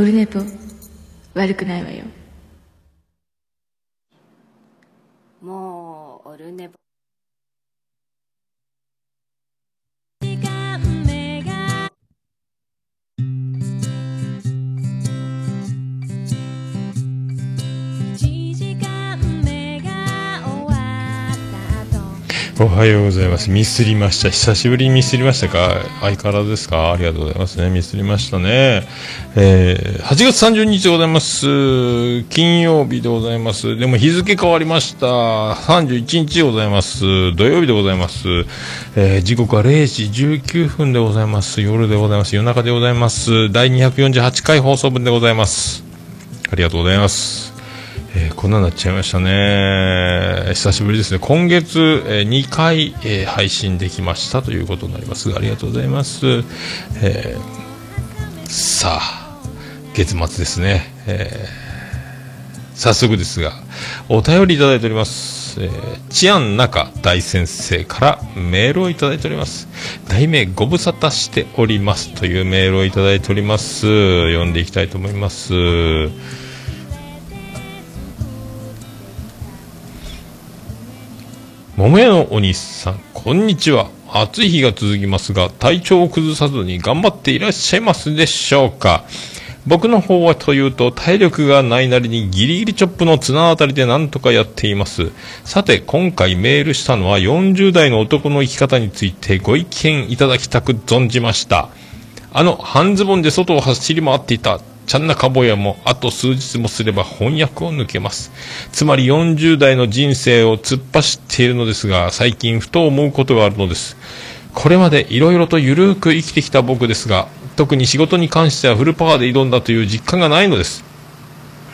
オルネポ悪くないわよ。もうオルネポおはようございます。ミスりました。久しぶりにミスりましたか？相変わらずですか？ありがとうございますね。ミスりましたね。えー、8月30日でございます。金曜日でございます。でも日付変わりました。31日でございます。土曜日でございます。えー、時刻は0時19分でございます。夜でございます。夜中でございます。第248回放送分でございます。ありがとうございます。えーこんなになっちゃいましたね。久しぶりですね。今月、えー2回、えー配信できましたということになりますが。ありがとうございます。えさあ、月末ですね。えー早速ですが、お便りいただいております。えー、治安中大先生からメールをいただいております。題名ご無沙汰しておりますというメールをいただいております。読んでいきたいと思います。桃屋のお兄さん、こんにちは。暑い日が続きますが、体調を崩さずに頑張っていらっしゃいますでしょうか僕の方はというと、体力がないなりにギリギリチョップの綱あたりでなんとかやっています。さて、今回メールしたのは40代の男の生き方についてご意見いただきたく存じました。あの、半ズボンで外を走り回っていた、ちゃんなかぼやも、あと数日もすれば翻訳を抜けます。つまり40代の人生を突っ走っているのですが、最近ふと思うことがあるのです。これまで色々とゆるーく生きてきた僕ですが、特に仕事に関してはフルパワーで挑んだという実感がないのです。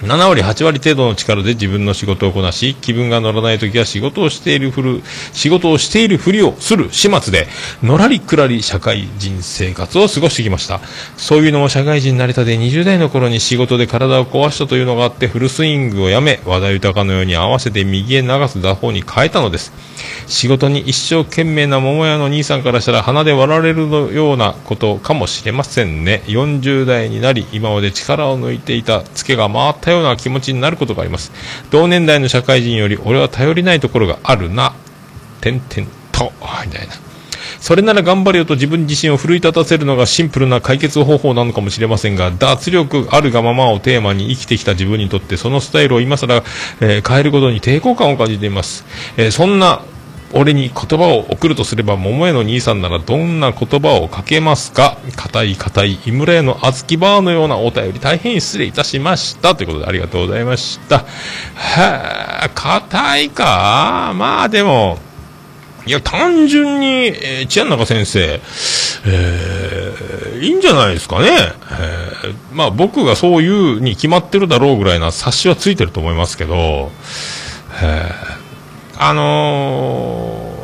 7割、8割程度の力で自分の仕事をこなし、気分が乗らない時は仕事をしているふる、仕事をしているふりをする始末で、のらりくらり社会人生活を過ごしてきました。そういうのも社会人になりたて20代の頃に仕事で体を壊したというのがあって、フルスイングをやめ、話題豊のように合わせて右へ流す打法に変えたのです。仕事に一生懸命な桃屋の兄さんからしたら鼻で割られるようなことかもしれませんね。40代になり、今まで力を抜いていたツケが回ったような気持ちになることがあります。同年代の社会人より俺は頼りないところがあるな。てんてんと、みたいな。それなら頑張れよと自分自身を奮い立たせるのがシンプルな解決方法なのかもしれませんが、脱力あるがままをテーマに生きてきた自分にとって、そのスタイルを今更、えー変えることに抵抗感を感じています。えーそんな俺に言葉を送るとすれば、桃屋の兄さんならどんな言葉をかけますか？硬い硬い、井村屋の小豆バーのようなお便り、大変失礼いたしました。ということでありがとうございました。はぁ、硬いか？まあでも、いや、単純に、えー、千谷中先生、えーいいんじゃないですかね。えーまあ僕がそういうに決まってるだろうぐらいな察しはついてると思いますけど、えーあのー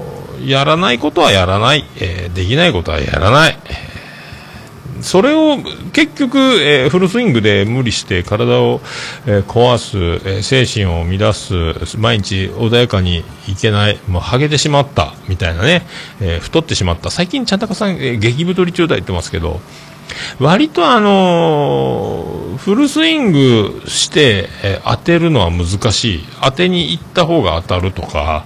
やらないことはやらない、えーできないことはやらない。それを結局、えーフルスイングで無理して体を、えー壊す、えー精神を乱す、毎日穏やかにいけない、もうハゲてしまった、みたいなね、え太ってしまった。最近、ちゃんたかさん、え激太り中だ言ってますけど、割とあのーフルスイングして、えー当てるのは難しい。当てに行った方が当たるとか、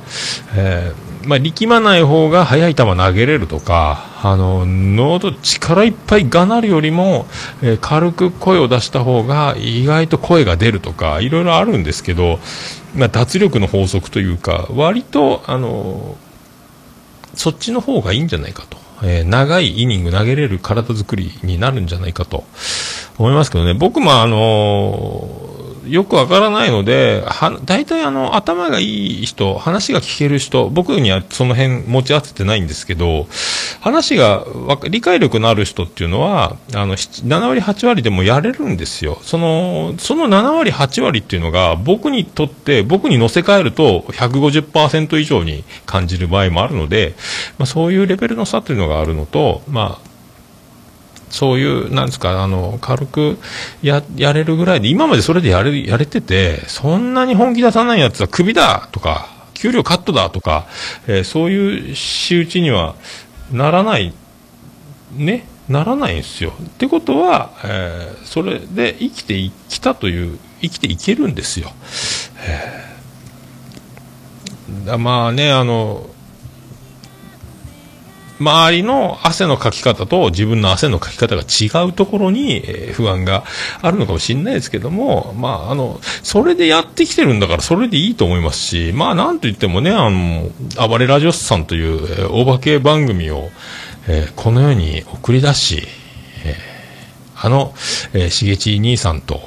えーまあ、力まない方が速い球投げれるとか、あの、喉力いっぱいがなるよりも、えー軽く声を出した方が意外と声が出るとか、いろいろあるんですけど、まあ、脱力の法則というか、割と、あのそっちの方がいいんじゃないかと。えー長いイニング投げれる体作りになるんじゃないかと思いますけどね。僕もあのーよくわからないので、は、大体あの、頭がいい人、話が聞ける人、僕にはその辺持ち合わせてないんですけど、話が、理解力のある人っていうのは、あの、7割、8割でもやれるんですよ。その、その7割、8割っていうのが、僕にとって、僕に乗せ替えると150%以上に感じる場合もあるので、まあ、そういうレベルの差というのがあるのと、まあ、そういう、なんですか、あの、軽くや、やれるぐらいで、今までそれでやれ、やれてて、そんなに本気出さないやつはクビだとか、給料カットだとか、えーそういう仕打ちにはならない、ね。ならないんですよ。ってことは、えー、それで生きてきたという、生きていけるんですよ。えー、まあね、あの、周りの汗のかき方と自分の汗のかき方が違うところに、え、不安があるのかもしれないですけども、まあ、あの、それでやってきてるんだから、それでいいと思いますし、まあ、なんといってもね、あの、暴れラジオスさんという、えー、お化け番組を、え、この世に送り出し、え、あの、えー、しげち兄さんと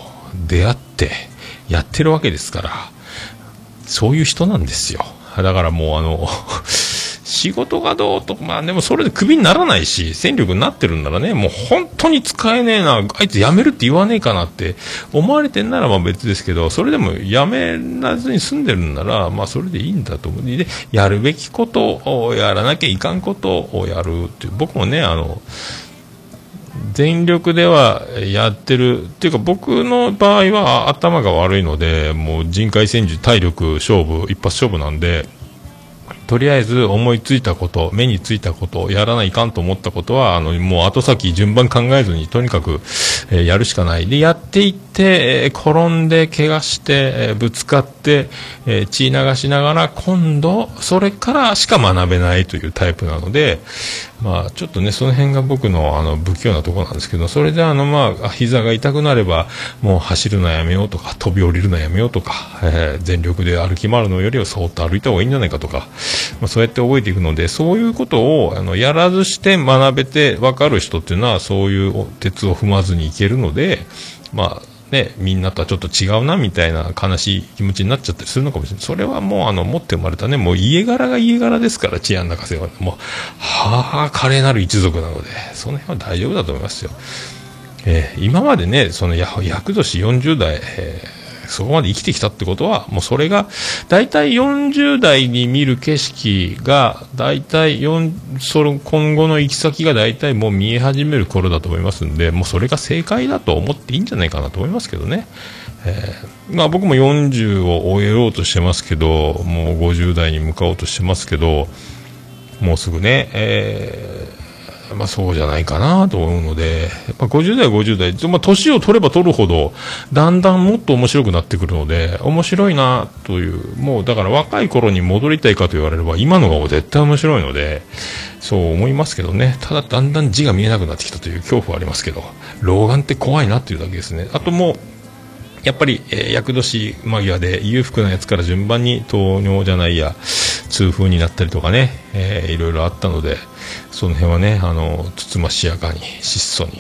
出会ってやってるわけですから、そういう人なんですよ。だからもうあの仕事がどうと、まあでもそれでクビにならないし、戦力になってるんならね、もう本当に使えねえな、あいつ辞めるって言わねえかなって思われてんならまあ別ですけど、それでも辞めらずに住んでるんなら、まあそれでいいんだと思う。で、やるべきことをやらなきゃいかんことをやるっていう、僕もね、あの、全力ではやってるっていうか僕の場合は頭が悪いのでもう人海戦術体力勝負一発勝負なんでとりあえず思いついたこと、目についたこと、やらないかんと思ったことは、あの、もう後先順番考えずに、とにかく、えー、やるしかない。で、やっていって、えー、転んで、怪我して、えー、ぶつかって、え血流しながら、今度、それからしか学べないというタイプなので、まあ、ちょっとね、その辺が僕の、あの、不器用なところなんですけど、それであの、まあ、膝が痛くなれば、もう走るのやめようとか、飛び降りるのやめようとか、え全力で歩き回るのよりはそーっと歩いた方がいいんじゃないかとか、まあ、そうやって覚えていくので、そういうことをあのやらずして学べて分かる人っていうのは、そういう鉄を踏まずにいけるので、まあ、ね、みんなとはちょっと違うなみたいな悲しい気持ちになっちゃったりするのかもしれない。それはもうあの持って生まれたね、もう家柄が家柄ですから、治安中世は。もう、はあ、華麗なる一族なので、その辺は大丈夫だと思いますよ。えー、今までね、その厄年40代、えーそこまで生きてきたってことは、もうそれが、大体40代に見る景色が、大体4、その今後の行き先が大体もう見え始める頃だと思いますんで、もうそれが正解だと思っていいんじゃないかなと思いますけどね。えー、まあ僕も40を終えようとしてますけど、もう50代に向かおうとしてますけど、もうすぐね、えーまあ、そうじゃないかなと思うので、まあ、50代、50代、まあ、年を取れば取るほど、だんだんもっと面白くなってくるので、面白いなという、もうだから若い頃に戻りたいかと言われれば、今の方が絶対面白いので、そう思いますけどね、ただだんだん字が見えなくなってきたという恐怖はありますけど、老眼って怖いなっていうだけですね。あともう、やっぱり、えー、厄年間際で裕福なやつから順番に糖尿じゃないや痛風になったりとかね、えー、いろいろあったのでその辺はねあのつつましやかに質素に、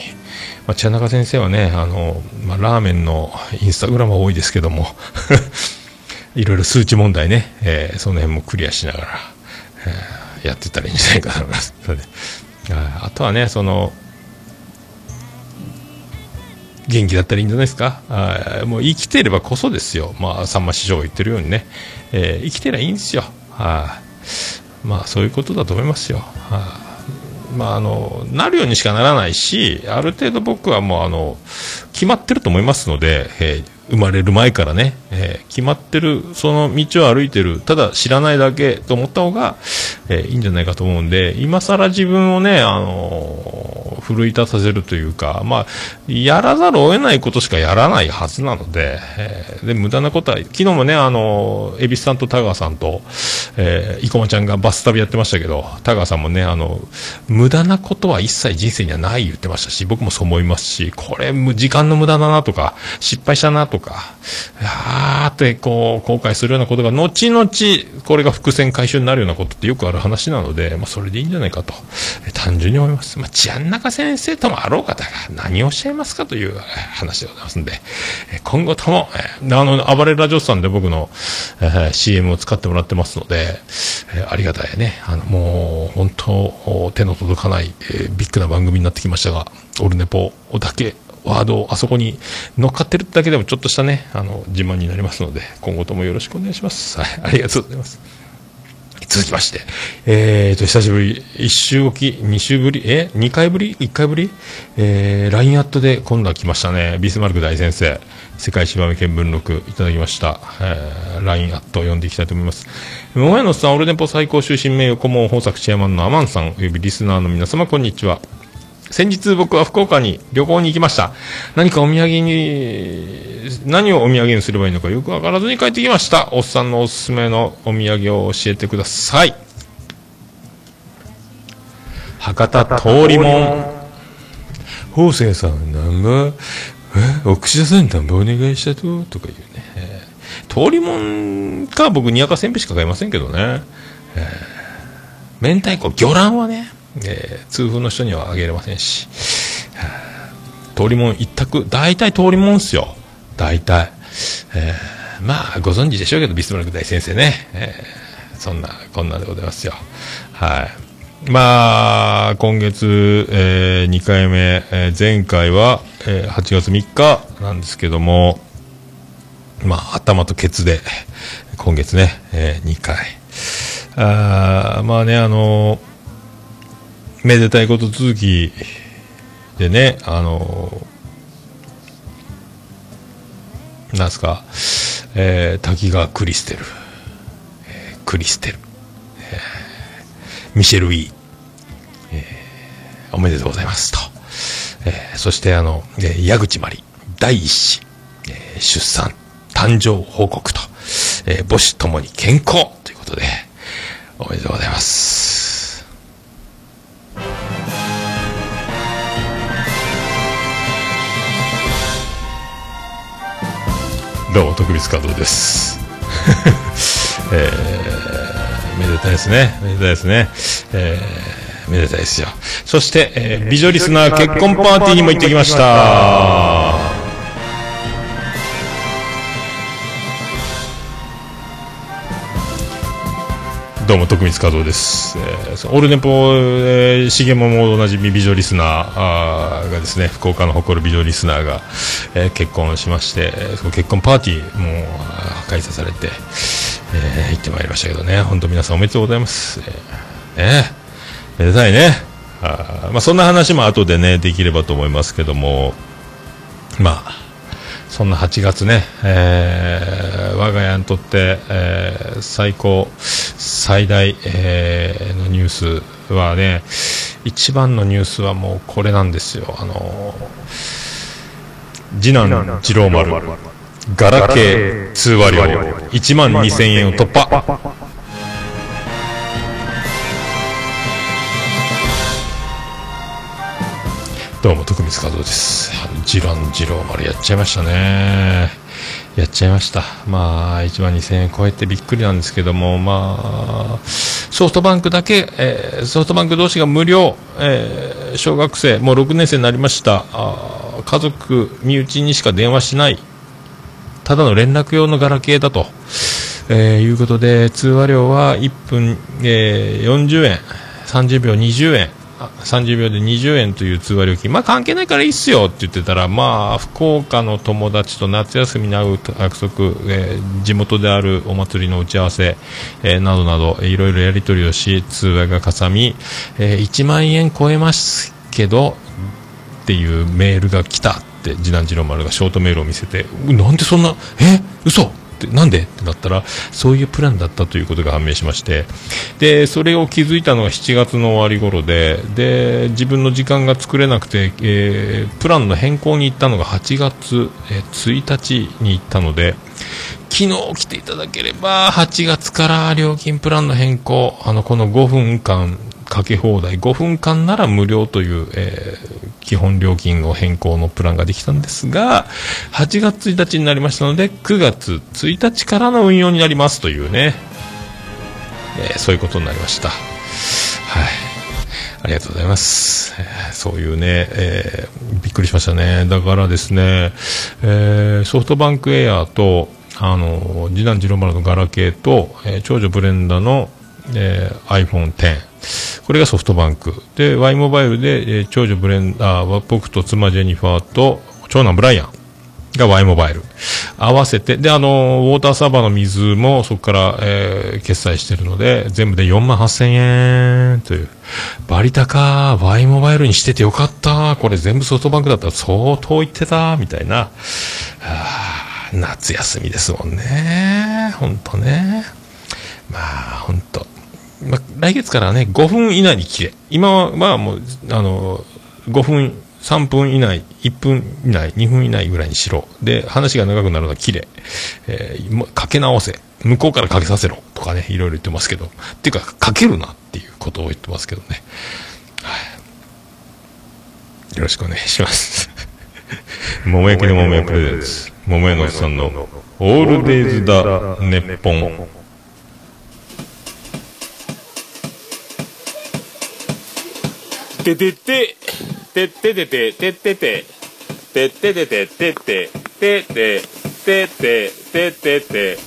まあ、茶中先生はねあの、まあ、ラーメンのインスタグラムは多いですけども いろいろ数値問題ね、えー、その辺もクリアしながら、えー、やってたらいいんじゃないかなと思いますあとはねその元気だったらいいんじゃないですか？あもう生きてればこそですよ。まあ、さんま師匠が言ってるようにね。えー、生きてりゃいいんですよ。はまあ、そういうことだと思いますよ。はまあ、あの、なるようにしかならないし、ある程度僕はもう、あの、決まってると思いますので、えー生まれる前からね、えー、決まってる、その道を歩いてる、ただ知らないだけと思った方が、えー、いいんじゃないかと思うんで、今更自分をね、あのー、奮い立たせるというか、まあ、やらざるを得ないことしかやらないはずなので、えー、で、無駄なことは、昨日もね、あのー、恵比寿さんと田川さんと、えー、生駒ちゃんがバス旅やってましたけど、田川さんもね、あの、無駄なことは一切人生にはない言ってましたし、僕もそう思いますし、これ、時間の無駄だなとか、失敗したなとか、あーってこう、後悔するようなことが、後々、これが伏線回収になるようなことってよくある話なので、まあ、それでいいんじゃないかと、単純に思います。まあ、治安中先生ともあろう方が何をおっしゃいますかという話でございますんで、今後とも、あの、暴れラジオさんで僕の、えー、CM を使ってもらってますので、えー、ありがたいね。あの、もう、本当、手の届かない、えー、ビッグな番組になってきましたが、オルネポだけワードをあそこに乗っかってるだけでもちょっとしたね、あの、自慢になりますので、今後ともよろしくお願いします。はい、ありがとうございます。続きまして、えーと、久しぶり、1週おき、2週ぶり、え ?2 回ぶり ?1 回ぶり？えー、LINE アットで今度は来ましたね。ビスマルク大先生、世界芝目見聞録いただきました。えー、LINE アット読んでいきたいと思います。桃屋のさん、オルネポ最高終身名誉顧問豊作チェアマンのアマンさん、およびリスナーの皆様、こんにちは。先日僕は福岡に旅行に行きました。何かお土産に、何をお土産にすればいいのかよくわからずに帰ってきました。おっさんのおすすめのお土産を教えてください。博多通りもん。法政さん、なんぼ、え、奥田さんなんぼお願いしたと？とか言うね。通りもんか僕、にやかせんべいしか買いませんけどね。えー明太子、魚卵はね、えー痛風の人にはあげれませんし。通りもん一択、大体通りもんっすよ。大体。えーまあ、ご存知でしょうけど、ビスマルク大先生ね。えーそんな、こんなでございますよ。はい。まあ、今月、え2回目、えー前回は、えー8月3日なんですけども、まあ、頭とケツで、今月ね、え2回。あまあね、あのめでたいこと続きでね、あのなんすか、えー滝川クリステル、えークリステル、えーミシェル・ウィー、えーおめでとうございますと。えーそしてあの、えー矢口まり、第一子、えー出産、誕生報告と、えー母子ともに健康ということで、おめでとうございます。どうも、徳光加藤です。えー、めでたいですね。めでたいですね。えー、めでたいですよ。そして、えー、美女リスナー結婚パーティーにも行ってきました。どうも、徳光和夫です。えーオールネポ、えー、しげももおなじみ美女リスナーーがですね、福岡の誇る美女リスナーが、えー結婚しまして、その結婚パーティーも開催されて、えー行ってまいりましたけどね、本当皆さんおめでとうございます。えーねめでたいね。あまあ、そんな話も後でね、できればと思いますけども、まあ、そんな8月ね、えー我が家にとって、えー最高、最大、えーのニュースはね、一番のニュースはもうこれなんですよ。あのー次男次郎丸、ガラケー通話料1万2000円を突破。どうも徳光和夫です。次郎次郎丸やっちゃいましたね。やっちゃいました。まあ1万2000円超えてびっくりなんですけどもまあソフトバンクだけ、えーソフトバンク同士が無料、えー小学生もう6年生になりました。あ家族身内にしか電話しない。ただの連絡用のガラケーだと、えーいうことで通話料は1分、えー40円30秒20円。30秒で20円という通話料金まあ関係ないからいいっすよって言ってたらまあ福岡の友達と夏休みに会う約束、えー地元であるお祭りの打ち合わせ、えーなどなどいろいろやり取りをし通話がかさみ、えー1万円超えますけどっていうメールが来たって次男次郎丸がショートメールを見せてうなんでそんなえ嘘ってなんで？ってなったらそういうプランだったということが判明しまして。でそれを気づいたのが7月の終わり頃でで自分の時間が作れなくて、えープランの変更に行ったのが8月、えー1日に行ったので昨日来ていただければ8月から料金プランの変更あのこの5分間かけ放題5分間なら無料という、えー基本料金を変更のプランができたんですが8月1日になりましたので9月1日からの運用になりますというね、えーそういうことになりましたはいありがとうございます。えーそういうね、えーびっくりしましたね。だからですね、えーソフトバンクエアと、あの、次男次郎丸のガラケーと、えー長女ブレンダの、えー iPhone X。これがソフトバンク。で、Y モバイルで、えー長女ブレンダーは僕と妻ジェニファーと長男ブライアン。が Y モバイル。合わせて、で、あの、ウォーターサーバーの水もそこから、えー決済してるので、全部で4万8000円という。バリ高 Y モバイルにしててよかった。これ全部ソフトバンクだったら相当いってた、みたいな。はあ夏休みですもんね。ほんとね。まあ、ほんと。まあ、来月からね、5分以内に切れ。今は、まあもう、あの、5分、3分以内、1分以内、2分以内ぐらいにしろ。で、話が長くなるのは切れ。えーかけ直せ。向こうからかけさせろ。とかね、いろいろ言ってますけど。っていうか、かけるなっていうことを言ってますけどね。はい。よろしくお願いします。桃焼きの桃屋プレゼンツ。桃屋のおっさんの、オールデイズ・だ、ネッポン。ててて、てっててて、てってて、てっててて、てって、てって、てって、てってて。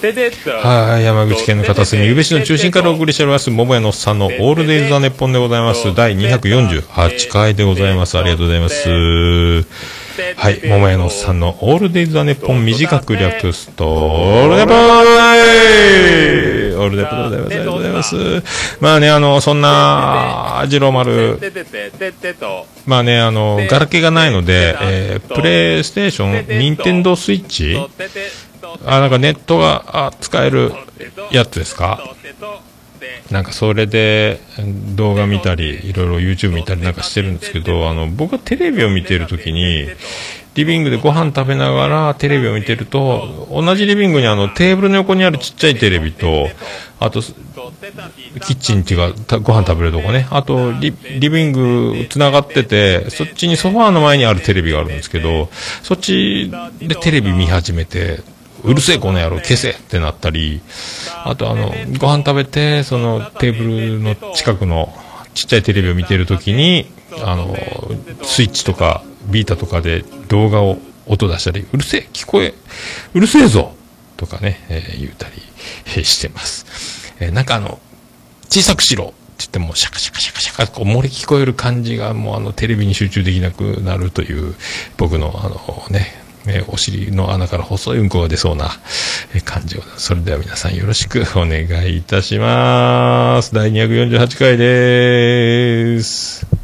はい、山口県の片隅、宇部市の中心からお送りしております、桃屋のおっさんのオールデイズ・ザ・ネッポンでございます。第248回でございます。ありがとうございます。はい、桃屋のおっさんのオールデイズ・ザ・ネッポン短く略すと、オールデポーオールデポでございます。ありがとうございます。まあね、あの、そんな、次郎丸、ててて、てってと、まあね、あの、ガラケーがないので、えープレイステーション、ニンテンドースイッチあ、なんかネットがあ使えるやつですかなんかそれで動画見たり、いろいろ YouTube 見たりなんかしてるんですけど、あの、僕がテレビを見てるときに、リビングでご飯食べながらテレビを見てると、同じリビングにあのテーブルの横にあるちっちゃいテレビと、あと、キッチンっていうか、たご飯食べるとこね。あとリ、リビング繋がってて、そっちにソファーの前にあるテレビがあるんですけど、そっちでテレビ見始めて、うるせえこの野郎消せってなったり、あとあの、ご飯食べて、そのテーブルの近くのちっちゃいテレビを見てるときに、あの、スイッチとかビータとかで動画を音出したり、うるせえ聞こえ、うるせえぞとかね、えー言うたりえーしてます。えーなんかあの、小さくしろって言っても、シャカシャカシャカシャカ、こう漏れ聞こえる感じが、もうあの、テレビに集中できなくなるという、僕のあのね、えーお尻の穴から細いうんこが出そうな、え感じを、それでは皆さんよろしくお願いいたします。第248回です。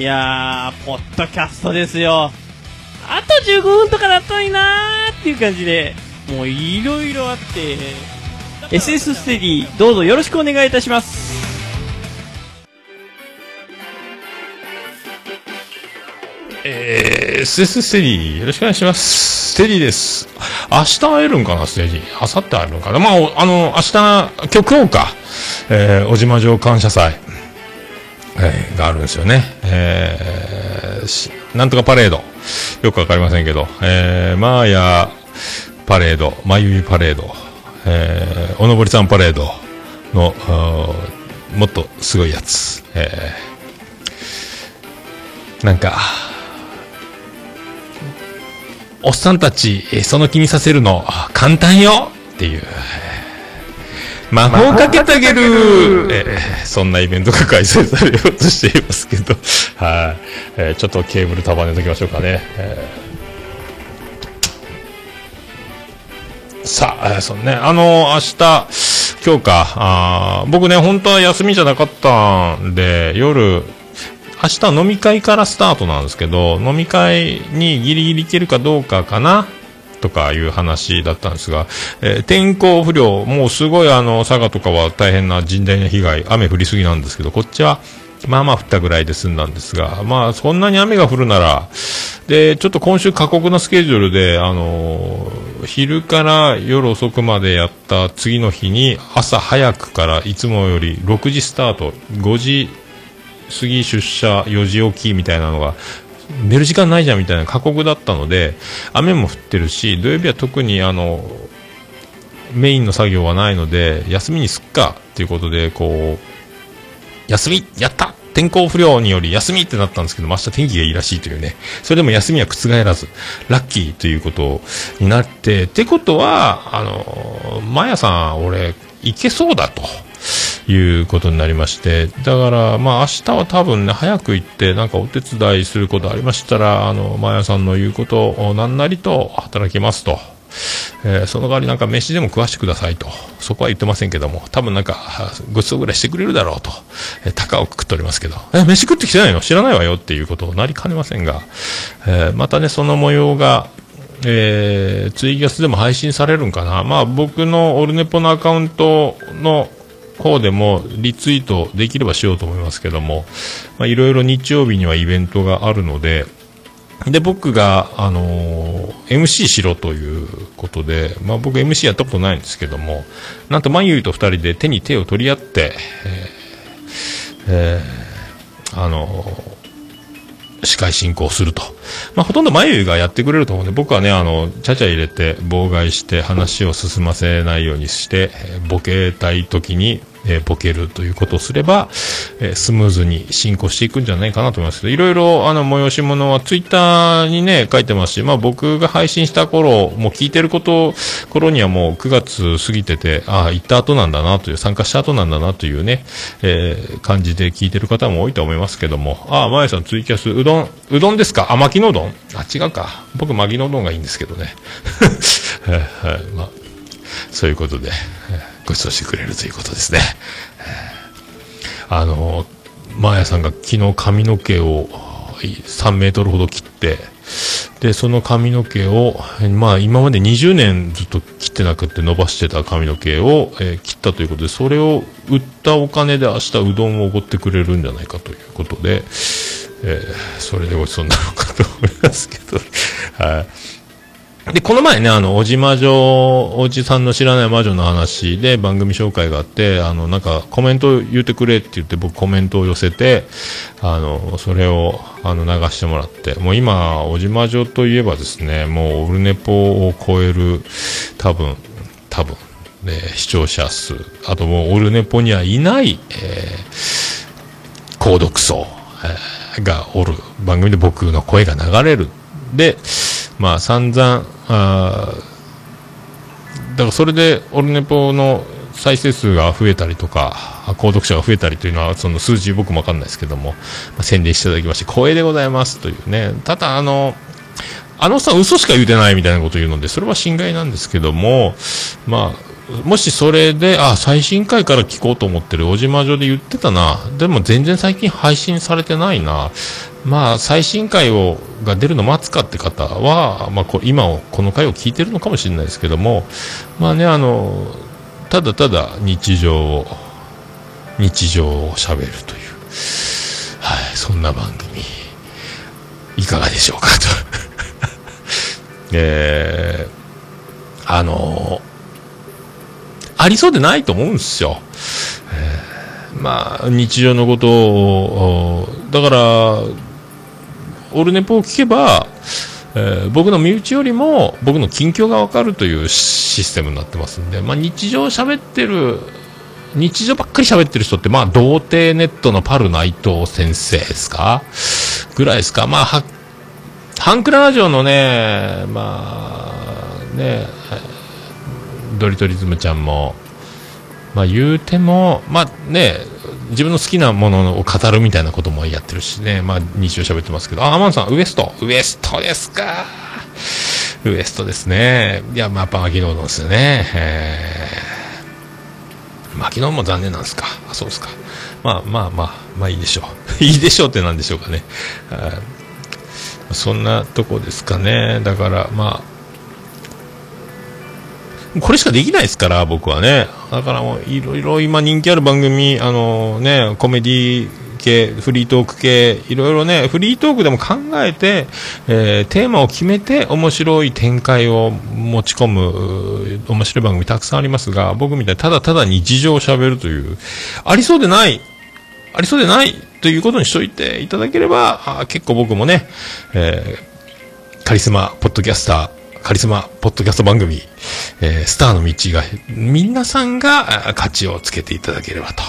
いやー、ポッドキャストですよ。あと15分とかだったのになーっていう感じで、もういろいろあって、SS ステディ、どうぞよろしくお願いいたします。えー、SS ステディ、よろしくお願いします。ステディです。明日会えるんかな、ステディ。明後日会えるんかな。まあ、おあの、明日、曲をか、えー、小島城感謝祭、えーがあるんですよね。えーなんとかパレード。よくわかりませんけど、えー、マーヤパレード、まゆゆパレード、えー、おのぼりさんパレードの、もっとすごいやつ。えー、なんか、おっさんたち、その気にさせるの、簡単よっていう。魔法かけてあげる、えーそんなイベントが開催されようとしていますけど、はい、えーちょっとケーブル束ねときましょうかね。えーさあ、えーそのね、あの明日、今日か、あー僕ね、本当は休みじゃなかったんで、夜、明日飲み会からスタートなんですけど、飲み会にギリギリ行けるかどうかかなとかいう話だったんですが、えー天候不良、もうすごいあの、佐賀とかは大変な甚大な被害、雨降りすぎなんですけど、こっちは、まあまあ降ったぐらいで済んだんですが、まあそんなに雨が降るなら、で、ちょっと今週過酷なスケジュールで、あのー昼から夜遅くまでやった次の日に朝早くからいつもより6時スタート、5時過ぎ出社4時起きみたいなのが寝る時間ないじゃんみたいな過酷だったので雨も降ってるし土曜日は特にあのメインの作業はないので休みにすっかっていうことでこう休みやった!天候不良により休みってなったんですけど明日天気がいいらしいというね。それでも休みは覆らずラッキーということになってってことはあのマヤさん俺行けそうだと。いうことになりまして、だから、まあ、明日は多分ね、早く行って、なんかお手伝いすることありましたら、あの、マヤさんの言うことを何なりと働きますと。えーその代わりなんか飯でも食わしてくださいと。そこは言ってませんけども、多分なんか、ごちそうぐらいしてくれるだろうと。えー高をくくっておりますけど、え、飯食ってきてないの？知らないわよっていうことをなりかねませんが、えーまたね、その模様が、えーツイキャスでも配信されるんかな。まあ僕のオルネポのアカウントの方でもリツイートできればしようと思いますけども、まあ、いろいろ日曜日にはイベントがあるので、で、僕が、あのー MC しろということで、まあ僕 MC やったことないんですけども、なんと、まゆいと二人で手に手を取り合って、えーえーあのー司会進行すると。まあ、ほとんどまゆいがやってくれると思うんで、僕はね、あの、ちゃちゃ入れて、妨害して、話を進ませないようにして、ボケたい時に、えーボケるということをすれば、えースムーズに進行していくんじゃないかなと思います。けど、いろいろ、あの、催し物はツイッターにね、書いてますし、まあ僕が配信した頃、もう聞いてること、頃にはもう9月過ぎてて、ああ、行った後なんだなという、参加した後なんだなというね、えー感じで聞いてる方も多いと思いますけども、ああ、まやさんツイキャス、うどん、うどんですか？あ、巻きのうどん？あ、違うか。僕、巻きのうどんがいいんですけどね。はい、はい、まあ、そういうことで、ご馳走してくれるということですね。あの、マーヤさんが昨日髪の毛を3メートルほど切って、で、その髪の毛を、まあ今まで20年ずっと切ってなくて伸ばしてた髪の毛を、えー切ったということで、それを売ったお金で明日うどんをおごってくれるんじゃないかということで、えーそれでごちそうになるのかと思いますけど、はい。で、この前ね、あの、おじ魔女、おじさんの知らない魔女の話で番組紹介があって、あの、なんかコメント言ってくれって言って僕コメントを寄せて、あの、それを、あの、流してもらって、もう今、おじ魔女といえばですね、もうオルネポを超える、多分、多分、ね、視聴者数、あともうオルネポにはいない、えー、購読層、えーがおる番組で僕の声が流れる。で、まあ散々、あだからそれでオルネポの再生数が増えたりとか、購読者が増えたりというのは、その数字僕もわかんないですけども、まあ、宣伝していただきまして、光栄でございますというね。ただ、あの、あのさん嘘しか言うてないみたいなこと言うので、それは心外なんですけども、まあ、もしそれで、あ、最新回から聞こうと思ってるおじまじょで言ってたな。でも全然最近配信されてないな。まあ、最新回を、が出るの待つかって方は、まあ、こ今を、この回を聞いてるのかもしれないですけども、まあね、あの、ただただ日常を、日常を喋るという、はい、そんな番組、いかがでしょうかと。えー、あのありそうでないと思うんですよ。えーまあ、日常のことを、だから、オルネポを聞けば、えー僕の身内よりも僕の近況がわかるというシステムになってますんで、まあ、日常喋ってる、日常ばっかり喋ってる人って、まあ、童貞ネットのパル内藤先生ですか？ぐらいですか？まあ、は、ハンクララジオのね、まあ、ね、ドリトリズムちゃんも、まあ言うても、まあね、自分の好きなものを語るみたいなこともやってるしね、まあ日常喋ってますけど、あ、アマンさん、ウエスト、ウエストですか？ウエストですね。いや、まあやっぱ牧野うどんですよね。えー、牧野も残念なんですか？あ、そうですか。まあまあまあ、まあいいでしょう。いいでしょうってなんでしょうかね。はいそんなとこですかね。だから、まあ、これしかできないですから、僕はね。だからもう、いろいろ今人気ある番組、あのね、コメディ系、フリートーク系、いろいろね、フリートークでも考えて、えーテーマを決めて面白い展開を持ち込む、面白い番組たくさんありますが、僕みたいにただただ日常を喋るという、ありそうでない、ありそうでないということにしといていただければ、あ結構僕もね、えーカリスマポッドキャスター、カリスマポッドキャスト番組、えースターの道が、皆さんがあ価値をつけていただければと。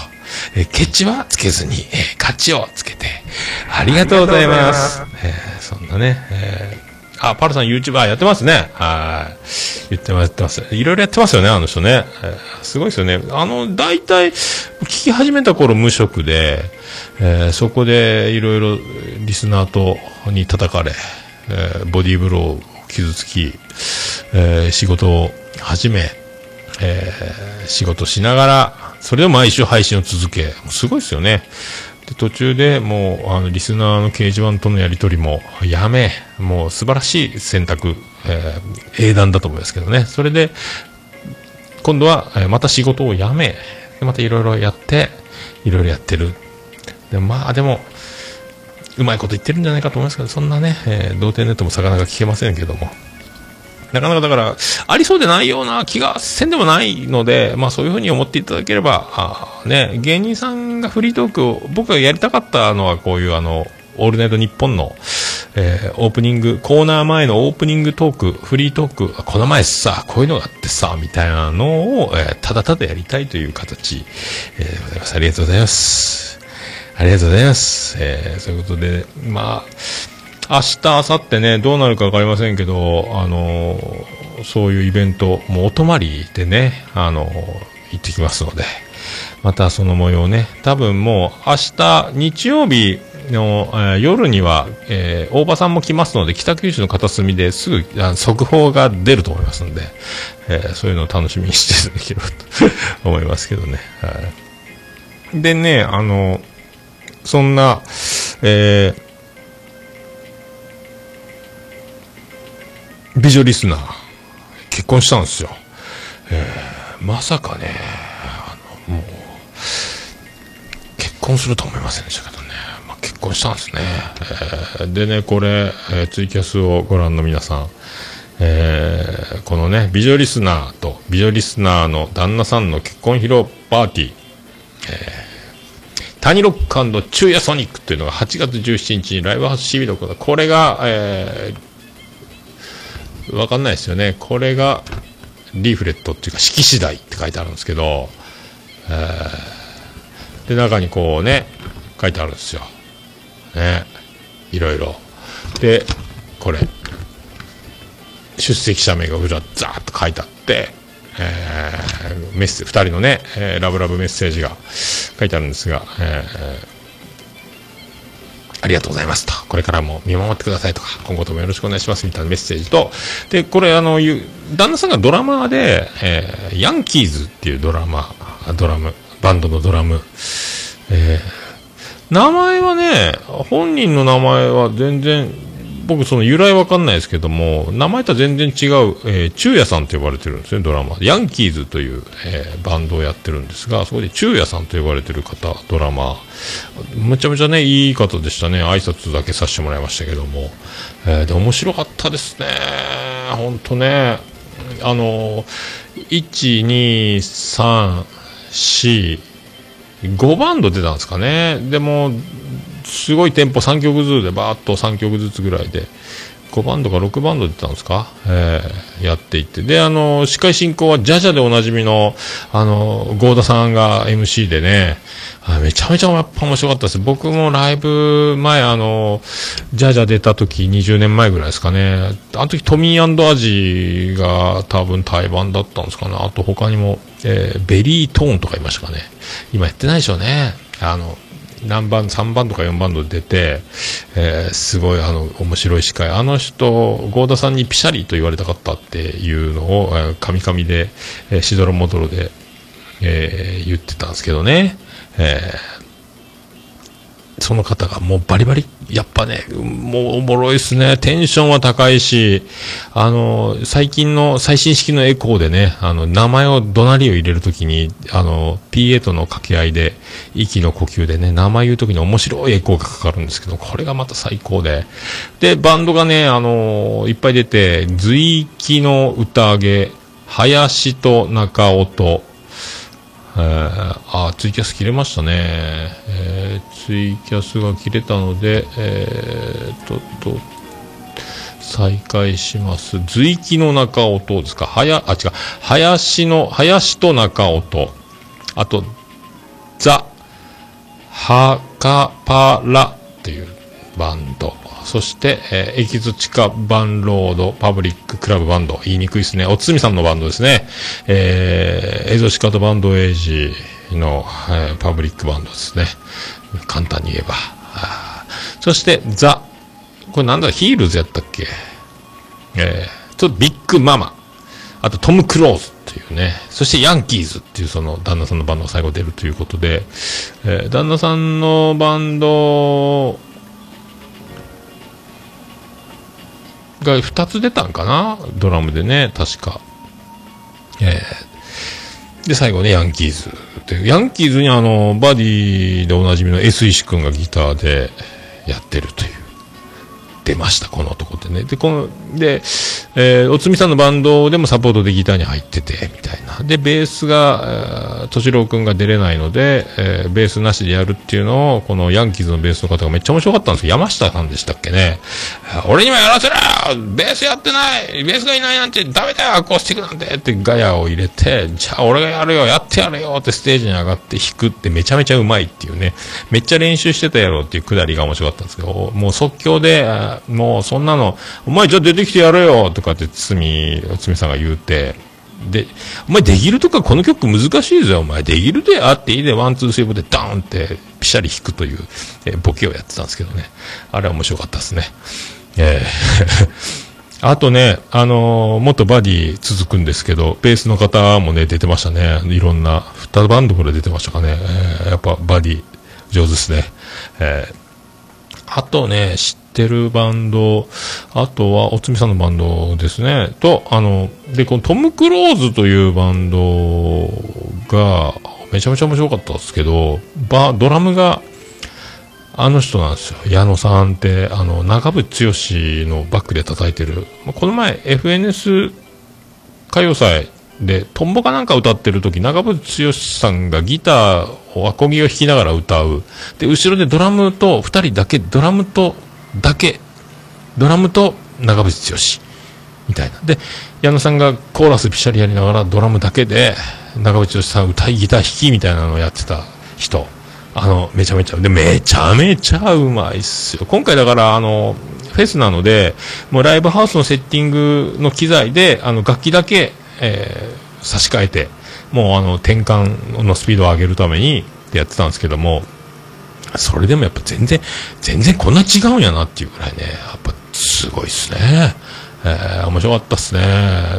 えーケチはつけずに、えー価値をつけて、ありがとうございます。えーそんなね、えーあ、パルさん YouTuber やってますね。はい。言ってます、やってます。いろいろやってますよね、あの人ね。えーすごいですよね。あの、大体、聞き始めた頃無職で、えーそこでいろいろリスナーとに叩かれ、えーボディーブローを傷つき、えー仕事を始め、えー仕事しながら、それでも毎週配信を続け、すごいですよね。で途中でもう、あの、リスナーの掲示板とのやり取りもやめ、もう素晴らしい選択、えー英断だと思いますけどね。それで、今度は、えーまた仕事を辞め、でまたいろいろやって、いろいろやってる。でまあでも、うまいこと言ってるんじゃないかと思いますけど、そんなね、えー、童貞ネットも魚が聞けませんけども。なかなかだから、ありそうでないような気がせんでもないので、まあそういうふうに思っていただければ、あね、芸人さんがフリートークを、僕がやりたかったのはこういうあの、オールナイトニッポンの、えーオープニング、コーナー前のオープニングトーク、フリートーク、この前さ、こういうのがあってさ、みたいなのを、えーただただやりたいという形、えーございます。ありがとうございます。ありがとうございます。えーそういうことで、まあ、明日、明後日ね、どうなるかわかりませんけど、あのーそういうイベント、もうお泊まりでね、あのー行ってきますので、またその模様ね、多分もう明日、日曜日の、えー夜には、えー大場さんも来ますので、北九州の片隅ですぐあ速報が出ると思いますので、えーそういうのを楽しみにしていただければと思いますけどね。はいでね、あのそんな、えー美女リスナー、結婚したんですよ。えーまさかね、あの、もう、結婚すると思いませんでしたけどね。まあ、結婚したんですね。えーでね、これ、えーツイキャスをご覧の皆さん、えーこのね、美女リスナーと美女リスナーの旦那さんの結婚披露パーティー、タニロック昼夜ソニックというのが8月17日にライブハウス CB で行う。これが、えー、わかんないですよね。これが、リーフレットっていうか、式次第って書いてあるんですけど、えーで、中にこうね、書いてあるんですよ。ね。いろいろ。で、これ、出席者名が裏ザーッと書いてあって、えーメッセ、二人のね、えーラブラブメッセージが書いてあるんですが、えーありがとうございますと。これからも見守ってくださいとか、今後ともよろしくお願いしますみたいなメッセージと、で、これあの、旦那さんがドラマーで、えーヤンキーズっていうドラマ、ドラム、バンドのドラム、えー名前はね、本人の名前は全然、僕その由来わかんないですけども、名前とは全然違う、えー、昼夜さんと呼ばれてるんですね、ドラマ。ヤンキーズという、えーバンドをやってるんですが、そこで昼夜さんと呼ばれてる方、ドラマー。むちゃむちゃね、いい方でしたね。挨拶だけさせてもらいましたけども。えーで、面白かったですね。ほんとね。あの、1、2、3、4、5バンド出たんですかね。でも、すごいテンポ3曲ずつでバーッと3曲ずつぐらいで、5バンドか6バンド出たんですか？えーやっていって。で、あの、司会進行はジャジャでおなじみの、あの、ゴーダさんが MC でね、めちゃめちゃやっぱ面白かったです。僕もライブ前、あの、ジャジャ出た時20年前ぐらいですかね。あの時トミーアジが多分対バンだったんですかね。あと他にも、えーベリートーンとかいましたかね。今やってないでしょうね。あの、何番、3番とか4番と出て、えーすごい、あの、面白い司会。あの人、郷田さんにピシャリと言われたかったっていうのを、えー、カミカミで、えーしどろもどろで、えー言ってたんですけどね。えその方がもうバリバリ、やっぱね、もうおもろいですね。テンションは高いし、あの、最近の最新式のエコーでね、あの、名前を、怒鳴りを入れるときに、あの、PA との掛け合いで、息の呼吸でね、名前言うときに面白いエコーがかかるんですけど、これがまた最高で。で、バンドがね、あの、いっぱい出て、随気の宴、林と中尾と、えーあ、ツイキャス切れましたね。えーツイキャスが切れたので、えー、と、と、再開します。随気の中音ですか？はや、あ、違う。林の、林と中音。あと、ザ、はかパラっていうバンド。そして、えー、エキゾチカバンロードパブリッククラブバンド。言いにくいですね。おつみさんのバンドですね。えー、エゾシカとバンドエイジの、えーパブリックバンドですね。簡単に言えば。そして、ザ。これなんだ、ヒールズやったっけ？えー、ちょっとビッグママ。あとトム・クローズっていうね。そしてヤンキーズっていうその旦那さんのバンドが最後出るということで、えー旦那さんのバンドが2つ出たんかな？ドラムでね、確か。えーで、最後ね、ヤンキーズ。で、ヤンキーズにあの、バディでおなじみの S 石君がギターでやってるという。出ました、この男ってね。で、この、で、えー、おつみさんのバンドでもサポートでギターに入ってて、みたいな。で、ベースが、敏郎くんが出れないので、えー、ベースなしでやるっていうのを、このヤンキーズのベースの方がめっちゃ面白かったんですよ。山下さんでしたっけね。俺にもやらせろベースやってないベースがいないなんてダメだよアコースティックなんてってガヤを入れて、じゃあ俺がやるよやってやるよってステージに上がって弾くってめちゃめちゃうまいっていうね。めっちゃ練習してたやろっていうくだりが面白かったんですけど、もう即興で、もうそんなの、お前じゃあ出てきてやるよとかってつみ、つみさんが言うて、で、お前できるとかこの曲難しいぞお前できるであっていいでワンツースリーブでダーンってピシャリ弾くという、えー、ボケをやってたんですけどね。あれは面白かったですね。えー、あとね、あのー、もっとバディ続くんですけど、ベースの方もね、出てましたね。いろんな、2バンドぐらい出てましたかね。えー、やっぱバディ、上手ですね。えー、あとね、知ってるバンド、あとは、おつみさんのバンドですね。と、あの、で、このトム・クローズというバンドが、めちゃめちゃ面白かったですけど、バドラムが、あの人なんですよ。矢野さんって、あの、長渕剛のバックで叩いてる。この前、FNS 歌謡祭で、トンボかなんか歌ってる時、長渕剛さんがギターをアコギを弾きながら歌う。で、後ろでドラムと、二人だけ、ドラムとだけ、ドラムと長渕剛。みたいな。で、矢野さんがコーラスピシャリやりながらドラムだけで、長渕剛さん歌いギター弾きみたいなのをやってた人。あの、めちゃめちゃ、で、めちゃめちゃうまいっすよ。今回だから、あの、フェスなので、もうライブハウスのセッティングの機材で、あの、楽器だけ、えー、差し替えて、もうあの、転換のスピードを上げるためにってやってたんですけども、それでもやっぱ全然、全然こんな違うんやなっていうぐらいね、やっぱすごいっすね。えー、面白かったっすね。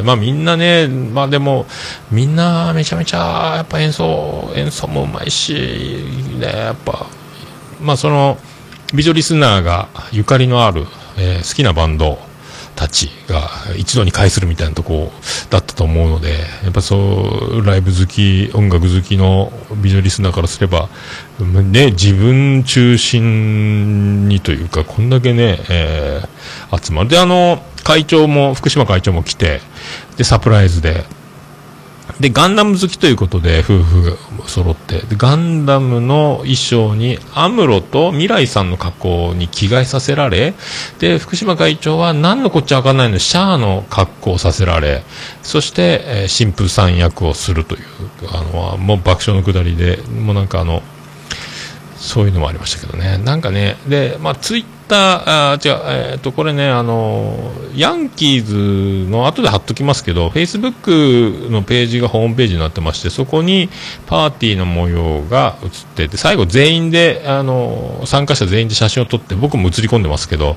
まあみんなね、まあでも、みんなめちゃめちゃ、やっぱ演奏、演奏もうまいし、ね、やっぱ、まあその、美女リスナーがゆかりのある、えー、好きなバンドたちが一度に会するみたいなとこだったと思うので、やっぱそう、ライブ好き、音楽好きのビジョリスナーからすれば、ね、自分中心にというか、こんだけね、えー、集まる。で、あの、会長も、福島会長も来て、で、サプライズで、で、ガンダム好きということで、夫婦が揃って、でガンダムの衣装に、アムロと未来さんの格好に着替えさせられ、で、福島会長は何のこっちゃわかんないのシャアの格好をさせられ、そして、えー、新婦さん役をするという、あの、もう爆笑のくだりで、もうなんかあの、そういうのもありましたけどね。なんかね、で、まあ、ツイッター、あ違う、えっ、ー、と、これね、あの、ヤンキーズの後で貼っときますけど、Facebook のページがホームページになってまして、そこにパーティーの模様が映ってて、最後全員で、あの、参加者全員で写真を撮って、僕も映り込んでますけど、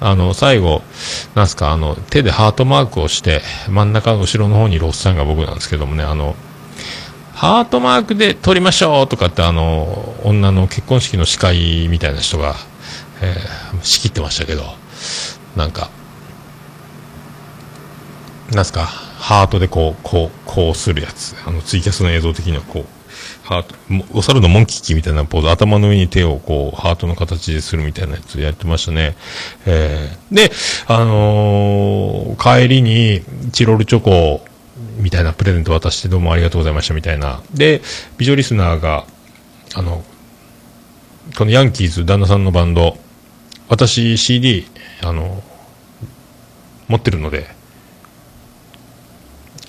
あの、最後、なんすか、あの、手でハートマークをして、真ん中の後ろの方にいるおっさんが僕なんですけどもね、あの、ハートマークで撮りましょうとかってあの、女の結婚式の司会みたいな人が、えー、仕切ってましたけど、なんか、なんすか、ハートでこう、こう、こうするやつ。あの、ツイキャスの映像的にはこう、ハート、お猿のモンキッキみたいなポーズ、頭の上に手をこう、ハートの形でするみたいなやつやってましたね。えー、で、あのー、帰りに、チロルチョコみたいなプレゼント渡してどうもありがとうございましたみたいな。で、美女リスナーが、あの、このヤンキーズ、旦那さんのバンド、私 CD、あの、持ってるので、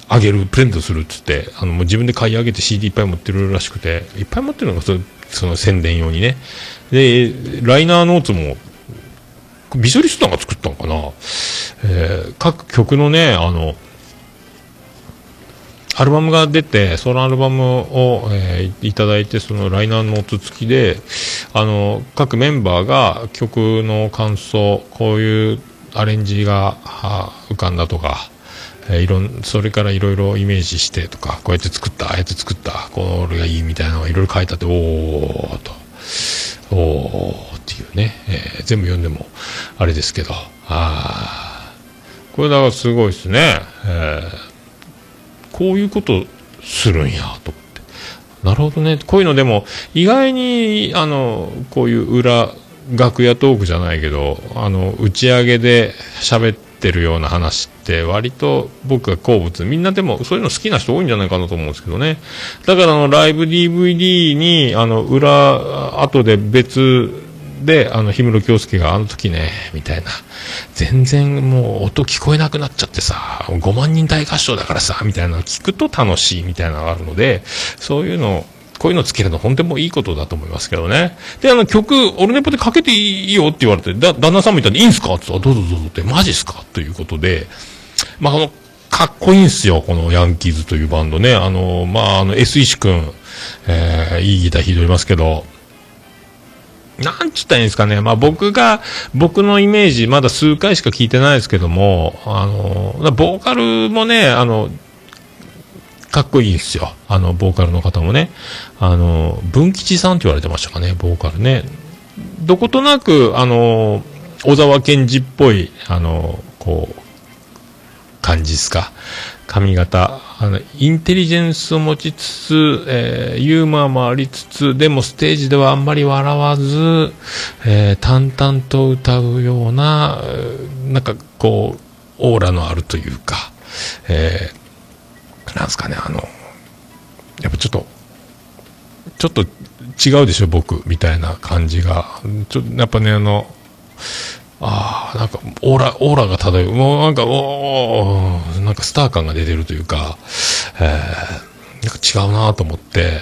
あげる、プレゼントするっつって、あの、もう自分で買い上げて CD いっぱい持ってるらしくて、いっぱい持ってるのがそその宣伝用にね。で、ライナーノーツも、ビジョリストが作ったのかなえー、各曲のね、あの、アルバムが出て、そのアルバムを、えー、いただいて、そのライナーノート付きで、あの、各メンバーが曲の感想、こういうアレンジが浮かんだとか、え、いろん、それからいろいろイメージしてとか、こうやって作った、ああやって作った、これがいいみたいなのがいろいろ書いてあって、おーと、おーっていうね、えー、全部読んでもあれですけど、あこれだからすごいですね。えー。こういうことするんや、と思って。なるほどね。こういうのでも、意外に、あの、こういう裏、楽屋トークじゃないけど、あの、打ち上げで喋ってるような話って、割と僕が好物、みんなでもそういうの好きな人多いんじゃないかなと思うんですけどね。だからあの、ライブ DVD に、あの、裏、後で別で、あの、氷室京介があの時ね、みたいな。全然もう音聞こえなくなっちゃってさ、5万人大合唱だからさ、みたいなの聞くと楽しいみたいなのがあるので、そういうの、こういうのつけるの本当にもういいことだと思いますけどね。で、あの曲、オルネポでかけていいよって言われて、だ、旦那さんみたいにいいんすか？って言ったら、どうぞどうぞって、マジっすか？ということで、まあ、この、かっこいいんすよ、このヤンキーズというバンドね。あの、まあ、あの、S 石くん、えー、いいギター弾いておりますけど、なんつったらいいんですかね。まあ僕が、僕のイメージ、まだ数回しか聞いてないですけども、あの、ボーカルもね、あの、かっこいいですよ。あの、ボーカルの方もね。あの、文吉さんって言われてましたかね、ボーカルね。どことなく、あの、小沢健二っぽい、あの、こう、感じですか。髪型。あの、インテリジェンスを持ちつつ、えーユーモアもありつつ、でもステージではあんまり笑わず、えー淡々と歌うような、なんかこう、オーラのあるというか、えーなんですかね、あの、やっぱちょっと、ちょっと違うでしょ、僕、みたいな感じが。ちょっと、やっぱね、あの、ああ、なんか、オーラ、オーラが漂う。もうなんか、おーなんかスター感が出てるというか、えー、なんか違うなと思って。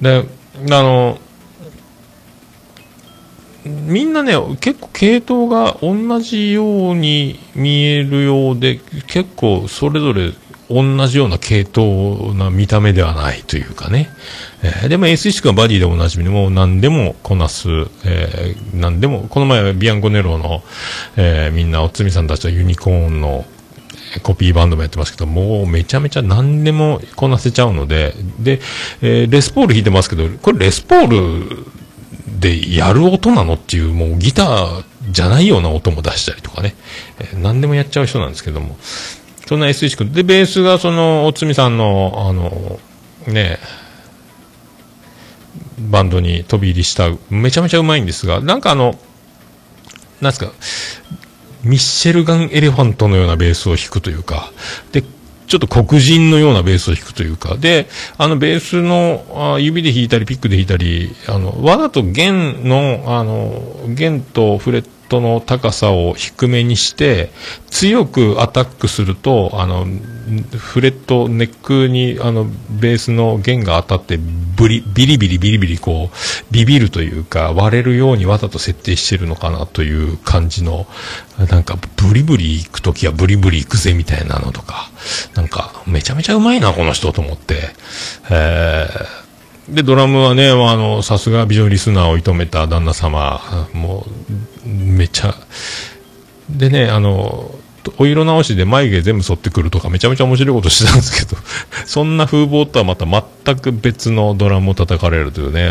で、あの、みんなね、結構系統が同じように見えるようで、結構それぞれ同じような系統な見た目ではないというかね。えーでも S 石君はバディでおなじみでも何でもこなす、えー何でも、この前ビアンコネロの、えーみんなおつみさんたちはユニコーンのコピーバンドもやってますけど、もうめちゃめちゃ何でもこなせちゃうので、で、えーレスポール弾いてますけど、これレスポールでやる音なのっていう、もうギターじゃないような音も出したりとかね、えー何でもやっちゃう人なんですけども、そんな S 石君。で、ベースがその、おつみさんの、あの、ね、バンドに飛び入りした、めちゃめちゃうまいんですが、なんかあの、なんすか、ミッシェルガン・エレファントのようなベースを弾くというか、で、ちょっと黒人のようなベースを弾くというか、で、あのベースのあ指で弾いたりピックで弾いたり、あの、わざと弦の、あの、弦とフレットの高さを低めにして、強くアタックすると、あの、フレット、ネックに、あの、ベースの弦が当たって、ブリ、ビリビリビリビリこう、ビビるというか、割れるようにわざと設定してるのかなという感じの、なんか、ブリブリ行くときはブリブリ行くぜみたいなのとか、なんか、めちゃめちゃうまいな、この人と思って。えー、で、ドラムはね、あの、さすがビジョンリスナーを射止めた旦那様、もう、めちゃ、でね、あの、お色直しで眉毛全部剃ってくるとかめちゃめちゃ面白いことしてたんですけど、そんな風貌とはまた全く別のドラムを叩かれるというね、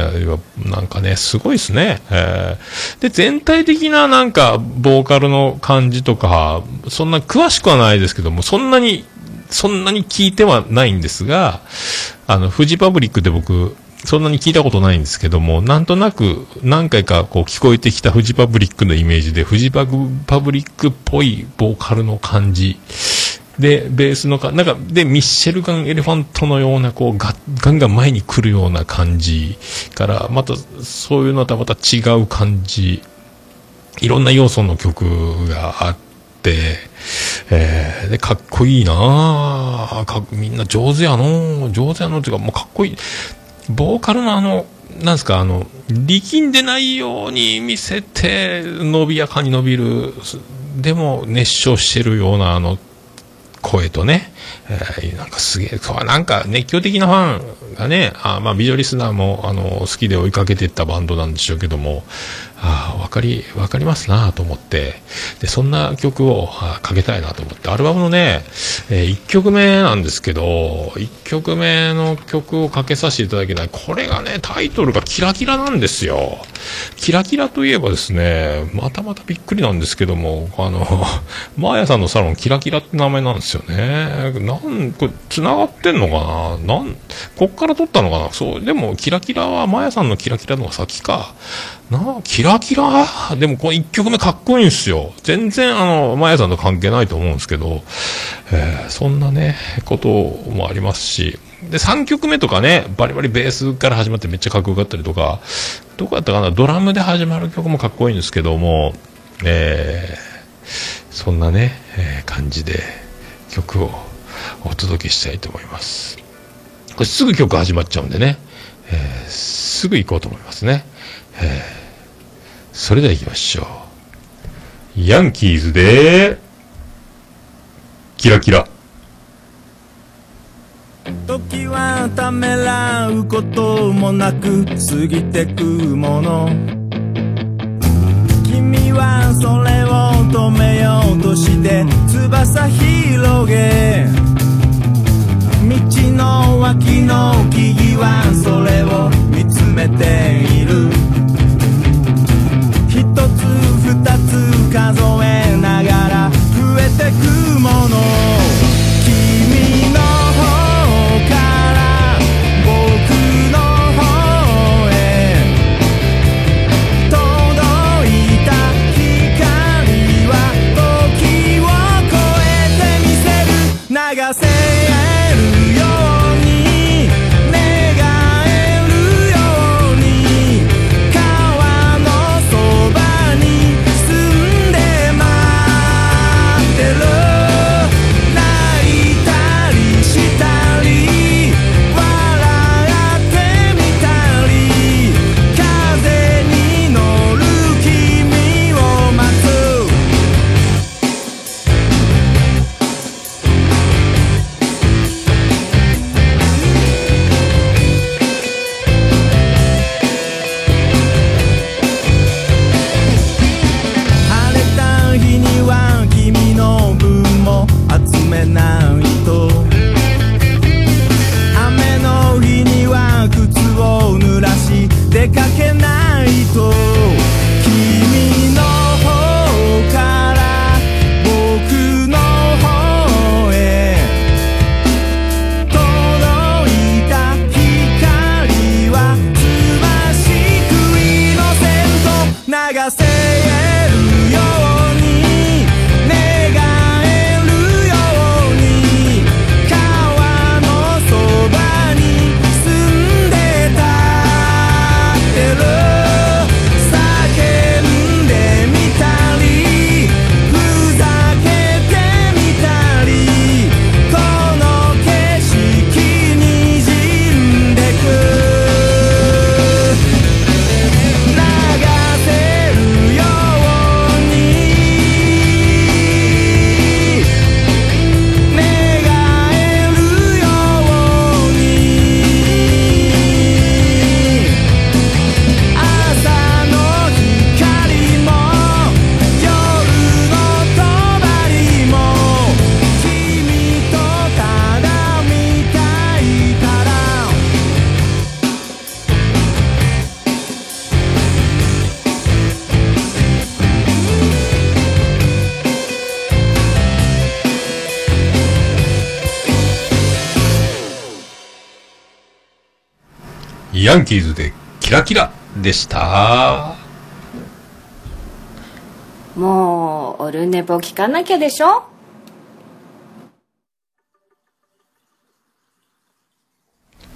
なんかね、すごいですね。えーで、全体的ななんか、ボーカルの感じとか、そんな詳しくはないですけども、そんなに、そんなに聞いてはないんですが、あの、フジパブリックで僕、そんなに聞いたことないんですけども、なんとなく何回かこう聞こえてきたフジパブリックのイメージで、フジパブリックっぽいボーカルの感じ。で、ベースのか、なんか、で、ミッシェルガン・エレファントのような、こう、ガガンガン前に来るような感じから、また、そういうのとはまた違う感じ。いろんな要素の曲があって、えー、で、かっこいいな。かみんな上手やの。上手やの。っていうか、もうかっこいい。ボーカルのあの、なんですか、あの、力んでないように見せて、伸びやかに伸びる、でも熱唱してるようなあの、声とね、えーなんかすげえ、そうなんか熱狂的なファンがね、あまあ、ビジョリスナーも、あの、好きで追いかけていったバンドなんでしょうけども、ああ、わかり、わかりますなと思って、で、そんな曲をかけたいなと思って、アルバムのね、え1曲目なんですけど、1曲目の曲をかけさせていただけない、これがね、タイトルがキラキラなんですよ。キラキラといえばですね、またまたびっくりなんですけども、あの、マーヤさんのサロン、キラキラって名前なんですよね。なん、これ、繋がってんのかな？なん、こっから撮ったのかな？そう、でも、キラキラは、マーヤさんのキラキラのが先か。なあ、キラキラ？でもこの1曲目かっこいいんすよ。全然あの、マヤさんと関係ないと思うんですけど、えーそんなね、こともありますし、で、3曲目とかね、バリバリベースから始まってめっちゃかっこよかったりとか、どこやったかな、ドラムで始まる曲もかっこいいんですけども、えーそんなね、えー感じで曲をお届けしたいと思います。これすぐ曲始まっちゃうんでね、えーすぐ行こうと思いますね。えーそれでは行きましょう。ヤンキーズで、キラキラ。時はためらうこともなく過ぎてくもの君はそれを止めよヤンキーズでキラキラでした。もうオルネポ聞かなきゃでしょ？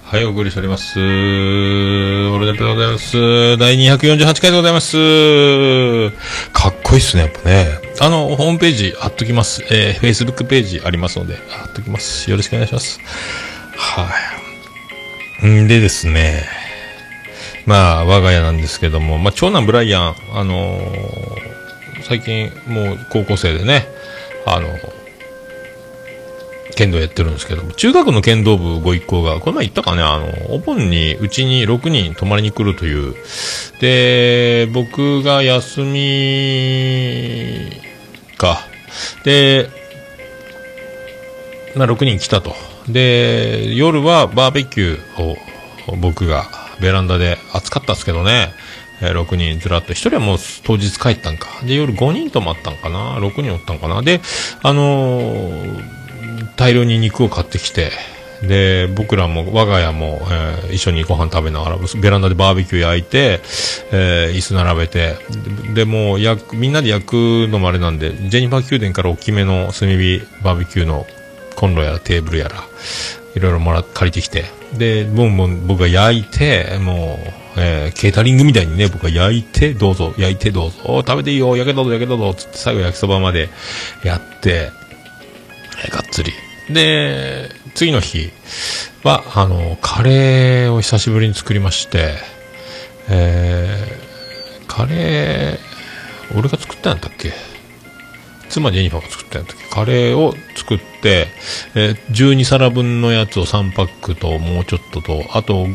はい、お送りしております。オルネポでございます。第248回でございます。かっこいいっすね、やっぱね。あの、ホームページ貼っときます。えー、Facebook ページありますので、貼っときます。よろしくお願いします。はい。んでですね、まあ、我が家なんですけども、まあ、長男ブライアン、あのー最近もう高校生でね、あの剣道やってるんですけども、中学の剣道部ご一行が、この前言ったかね、あの、お盆にうちに6人泊まりに来るという、で、僕が休みか。で、まあ、6人来たと。で、夜はバーベキューを僕がベランダで暑かったですけどね、えー6人ずらっと、1人はもう当日帰ったんか。で、夜5人泊まったんかな ?6 人おったんかな。で、あのー大量に肉を買ってきて、で、僕らも、我が家も、えー一緒にご飯食べながら、ベランダでバーベキュー焼いて、えー椅子並べて、で、でもう焼く、みんなで焼くのもあれなんで、ジェニファー宮殿から大きめの炭火バーベキューのコンロやらテーブルやら、いろいろもら借りてきて、で、ボンボン僕が焼いて、もう、えーケータリングみたいにね、僕が焼いて、どうぞ、焼いてどうぞ、食べていいよ、焼けどうぞ、焼けどうぞ、つって最後焼きそばまでやって、えーがっつり。で、次の日は、あの、カレーを久しぶりに作りまして、えーカレー、俺が作ったんだっけ？妻ジェニファーが作ったんだっけ？カレーを作って、えー12皿分のやつを3パックともうちょっとと、あと、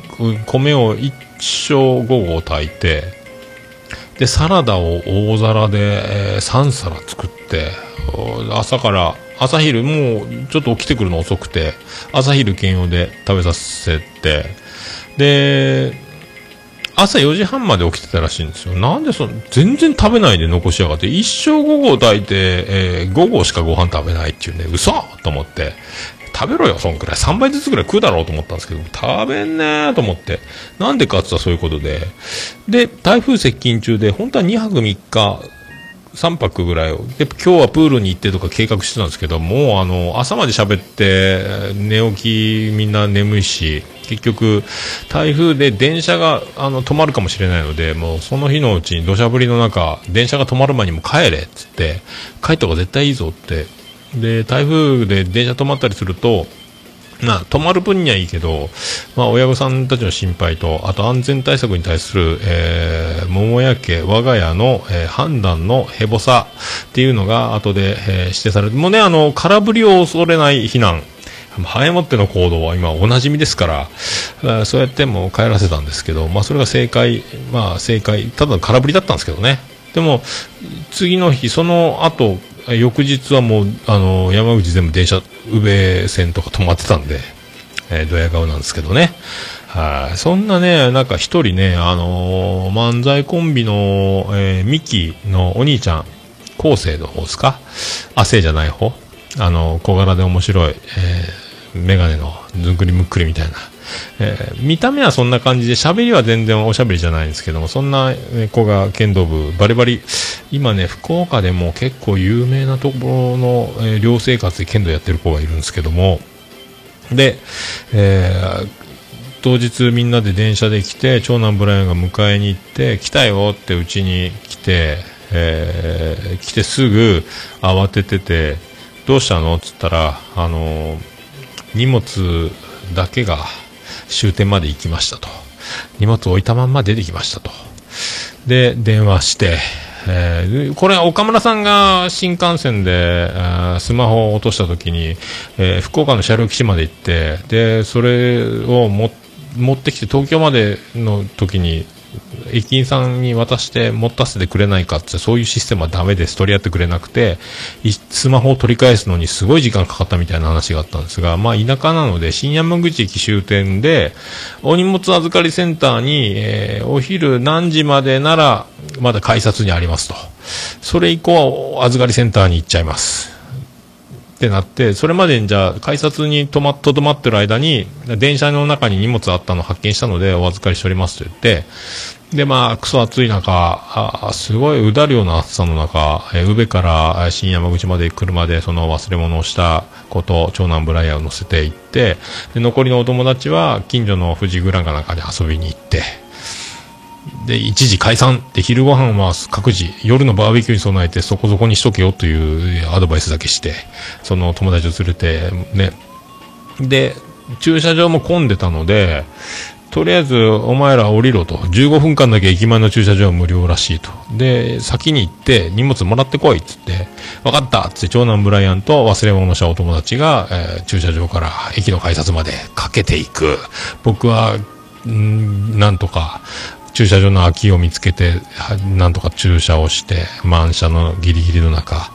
米を1升5合炊いて、で、サラダを大皿で、え3皿作って、朝から、朝昼、もうちょっと起きてくるの遅くて、朝昼兼用で食べさせて、で、朝4時半まで起きてたらしいんですよ。なんでその、全然食べないで残しやがって、一生午後炊いて、えー、午後しかご飯食べないっていうね、嘘と思って、食べろよ、そんくらい。3倍ずつぐらい食うだろうと思ったんですけど、食べんねーと思って。なんでかって言ったらそういうことで。で、台風接近中で、本当は2泊3日、3泊ぐらいを。で、今日はプールに行ってとか計画してたんですけど、もうあの、朝まで喋って、寝起きみんな眠いし、結局、台風で電車があの止まるかもしれないので、もうその日のうちに土砂降りの中、電車が止まる前にも帰れっつって、帰った方が絶対いいぞって。で、台風で電車止まったりすると、まあ、止まる分にはいいけど、まあ、親御さんたちの心配と、あと安全対策に対する、えー、桃屋家、我が家の、えー判断のヘボさっていうのが後で、えー指定される。もうね、あの、空振りを恐れない避難。早もっての行動は今おなじみですから、あそうやっても帰らせたんですけど、まあそれが正解、まあ正解、ただ空振りだったんですけどね。でも、次の日、その後、翌日はもう、あの、山口全部電車、宇部線とか止まってたんで、えー、ドヤ顔なんですけどね。はい。そんなね、なんか一人ね、あのー漫才コンビの、えーミキのお兄ちゃん、昴生の方ですか？亜生じゃない方あの、小柄で面白い、えー、メガネのずんくりむっくりみたいな。えー見た目はそんな感じで、喋りは全然おしゃべりじゃないんですけども、そんな子が剣道部、バリバリ、今ね、福岡でも結構有名なところの、えー寮生活で剣道やってる子がいるんですけども、で、えー当日みんなで電車で来て、長男ブライアンが迎えに行って、来たよってうちに来て、えー来てすぐ慌ててて、どうしたの？って言ったら、あのー荷物だけが終点まで行きましたと。荷物置いたまんま出てきましたと。で、電話して、えーこれは岡村さんが新幹線で、スマホを落とした時に、えー福岡の車両基地まで行って、で、それをも持ってきて東京までの時に、駅員さんに渡して持たせてくれないかって、そういうシステムはダメです。取り合ってくれなくて、スマホを取り返すのにすごい時間かかったみたいな話があったんですが、まあ田舎なので、新山口駅終点で、お荷物預かりセンターに、えーお昼何時までなら、まだ改札にありますと。それ以降は預かりセンターに行っちゃいます。ってなって、それまでにじゃあ、改札に止ま、とどまってる間に、電車の中に荷物あったのを発見したので、お預かりしておりますと言って、で、まあ、クソ暑い中、あすごいうだるような暑さの中、え宇部から新山口まで車でその忘れ物をしたこと、長男ブライアンを乗せて行って、で、残りのお友達は近所の富士グランかなんかに遊びに行って、で、一時解散で昼ご飯は各自夜のバーベキューに備えてそこそこにしとけよというアドバイスだけして、その友達を連れて、ね。で、駐車場も混んでたので、とりあえずお前ら降りろと。15分間だけ駅前の駐車場は無料らしいと。で、先に行って荷物もらってこいっつって、分かったっつって長男ブライアンと忘れ物したお友達が、えー駐車場から駅の改札までかけていく。僕は、んなんとか、駐車場の空きを見つけて、なんとか駐車をして、満車のギリギリの中。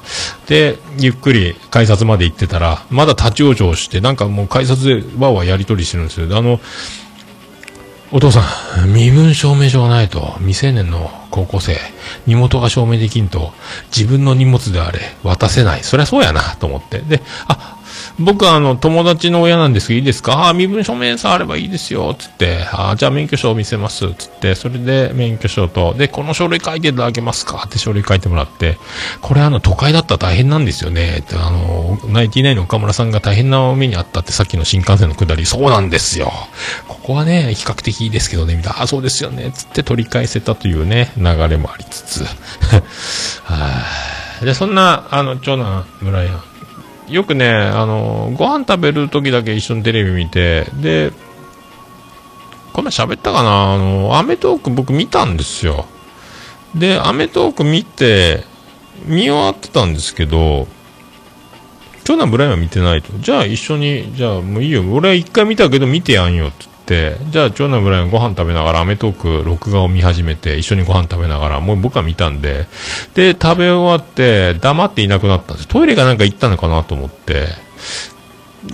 で、ゆっくり改札まで行ってたら、まだ立ち往生して、なんかもう改札でわーわーやり取りしてるんですよ。あの、お父さん、身分証明書がないと、未成年の高校生、身元が証明できんと、自分の荷物であれ、渡せない。そりゃそうやな、と思って。で、あ、僕はあの、友達の親なんですけど、いいですか？あ、身分証明さえあればいいですよ、つって、ああ、じゃあ免許証を見せます、つって、それで免許証と、で、この書類書いていただけますか？って書類書いてもらって、これあの、都会だったら大変なんですよね、って、あの、ナイティナイの岡村さんが大変な目にあったって、さっきの新幹線の下り、そうなんですよ。ここはね、比較的いいですけどね、みたいな、あ、そうですよね、つって取り返せたというね、流れもありつつ。はあで、そんな、あの、長男、村井よくね、あの、ご飯食べる時だけ一緒にテレビ見て、で、こんな喋ったかな？あの、アメトーク僕見たんですよ。で、アメトーク見て、見終わってたんですけど、長男ブライアンは見てないと。じゃあ一緒に、じゃあもういいよ。俺は一回見たけど見てやんよって、じゃあ長男ブライアンご飯食べながらアメトーク録画を見始めて、一緒にご飯食べながら、もう僕は見たんで、で、食べ終わって黙っていなくなったんです。トイレかなんか行ったのかなと思って、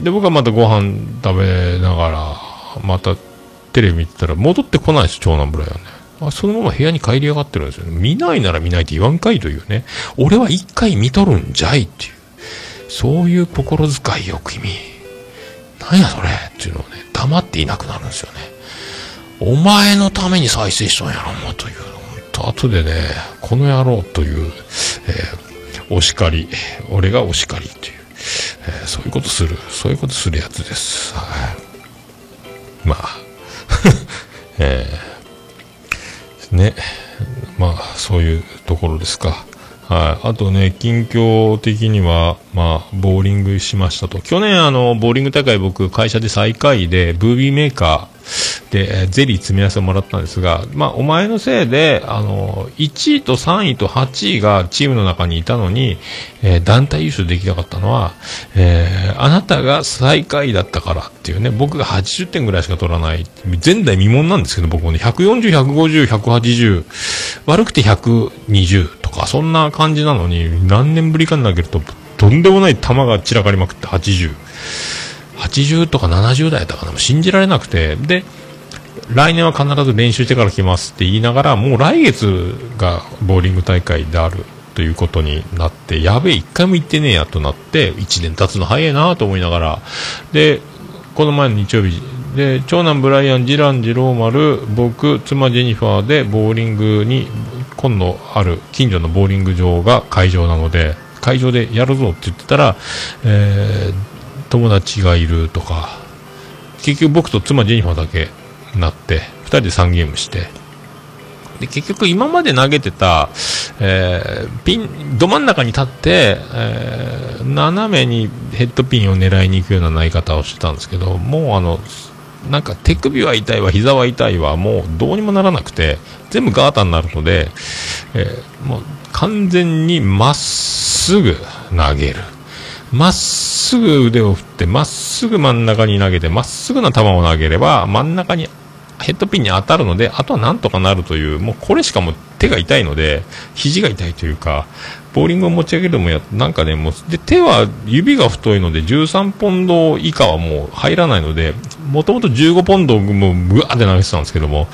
で、僕はまたご飯食べながら、またテレビ見てたら戻ってこないです、長男ブライアンね。あそのまま部屋に帰りやがってるんですよね。見ないなら見ないって言わんかいというね。俺は一回見とるんじゃいっていう。そういう心遣いよ、君。なんやそれっていうのをね、黙っていなくなるんですよね。お前のために再生しとんやろ、もうという。と後でね、この野郎という、えーお叱り、俺がお叱りっていう、えーそういうことする、そういうことするやつです。はい。まあ、えーね、まあ、そういうところですか。はい。あとね、近況的には、まあ、ボーリングしましたと。去年、あの、ボーリング大会僕、会社で最下位で、ブービーメーカーで、ゼリー詰め合わせをもらったんですが、まあ、お前のせいで、あの、1位と3位と8位がチームの中にいたのに、えー団体優勝できなかったのは、えーあなたが最下位だったからっていうね、僕が80点ぐらいしか取らない、前代未聞なんですけど、僕もね、140、150、180、悪くて120とか、そんな感じなのに、何年ぶりかに投げると、とんでもない球が散らかりまくって80。80とか70代だったかな、信じられなくて、で、来年は必ず練習してから来ますって言いながら、もう来月がボーリング大会であるということになって、やべえ、一回も行ってねえやとなって、1年経つの早いなと思いながら、で、この前の日曜日、で、長男ブライアン、次男次郎丸、僕、妻ジェニファーでボーリングに、今度ある近所のボーリング場が会場なので、会場でやるぞって言ってたら、えー友達がいるとか、結局僕と妻ジェニファーだけなって、二人で3ゲームして、で、結局今まで投げてた、えーピン、ど真ん中に立って、えー斜めにヘッドピンを狙いに行くような投げ方をしてたんですけど、もうあの、なんか手首は痛いわ、膝は痛いわ、もうどうにもならなくて、全部ガータになるので、えーもう完全にまっすぐ投げる。まっすぐ腕を振って、まっすぐ真ん中に投げて、まっすぐな球を投げれば、真ん中にヘッドピンに当たるので、あとはなんとかなるという、もうこれしかも手が痛いので、肘が痛いというか、ボーリングを持ち上げるのもや、なんかね、もう、で、手は指が太いので、13ポンド以下はもう入らないので、もともと15ポンドも、ぐわーって投げてたんですけども、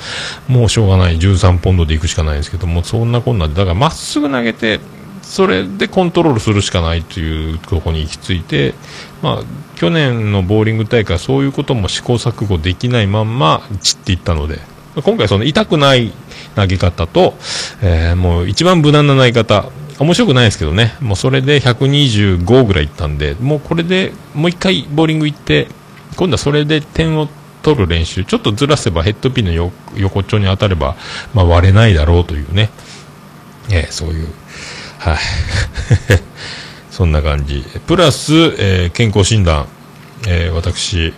もうしょうがない、13ポンドで行くしかないんですけども、そんなこんなで、だからまっすぐ投げて、それでコントロールするしかないというところに行き着いて、まあ、去年のボーリング大会はそういうことも試行錯誤できないまんま散っていったので、今回その痛くない投げ方と、えーもう一番無難な投げ方、面白くないですけどね、もうそれで125ぐらいいったんで、もうこれでもう一回ボーリング行って、今度はそれで点を取る練習、ちょっとずらせばヘッドピンの横っちょに当たれば、まあ、割れないだろうというね、えーそういう、はい。そんな感じ。プラス、えー健康診断。えー私、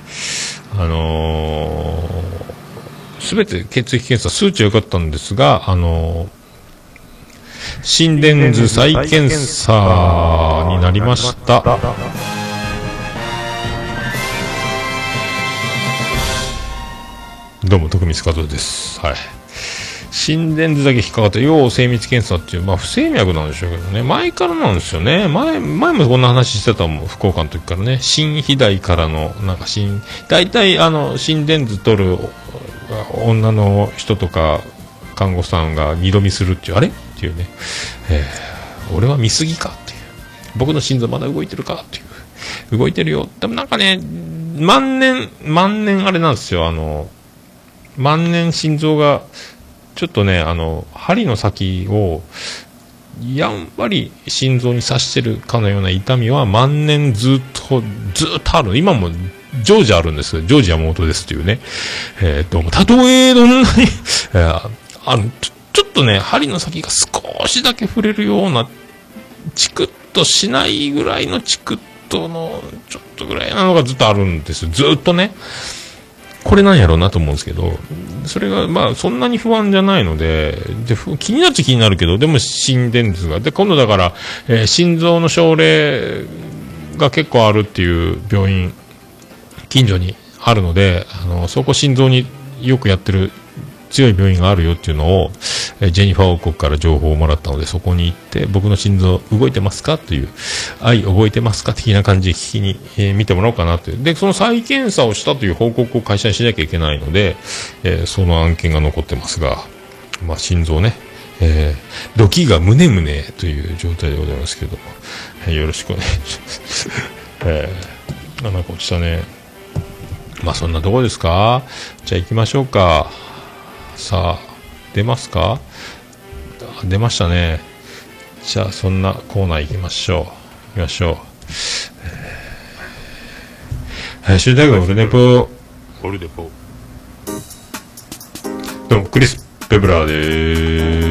あのすべて血液検査、数値は良かったんですが、あのー心電図再検査になりました。どうも、徳光和夫です。はい。心電図だけ引っかかった要精密検査っていう、まあ、不整脈なんでしょうけどね。前からなんですよね。前前もこんな話してたもん福岡の時からね。心肥大からのなんか心大体あの心電図取る女の人とか看護師さんが二度見するっていうあれっていうね、えー俺は見すぎかっていう。僕の心臓まだ動いてるかっていう。動いてるよ。でもなんかね万年万年あれなんですよ。あの万年心臓がちょっとねあの針の先をやんわり心臓に刺してるかのような痛みは万年ずっとずっとある。今も常時あるんです。ジョージ山本ですっていうね、えー、どうもたとえどんなに、あのちょちょっとね針の先が少しだけ触れるようなチクッとしないぐらいのチクッとのちょっとぐらいなのがずっとあるんですずっとね。これなんやろうなと思うんですけどそれがまあそんなに不安じゃないのでで気になっちゃ気になるけどでも死んでんですがで今度だから、えー心臓の症例が結構あるっていう病院近所にあるのであのそこ心臓によくやってる強い病院があるよっていうのを、えジェニファー王国から情報をもらったのでそこに行って僕の心臓動いてますか？という愛覚えてますか？的な感じで聞きに、えー見てもらおうかなというでその再検査をしたという報告を会社にしなきゃいけないので、えーその案件が残ってますが、まあ、心臓ねえー、ドキが胸胸という状態でございますけども、えーよろしくお願いします。えー、なんか落ちたね。まあそんなとこですか？じゃあ行きましょうか。さあ、出ますか？あ出ましたね。じゃあそんなコーナー行きましょう。行きましょう。えー、シュタグオルネポ、オルネポ。どうも、クリス・ペブラーでーす。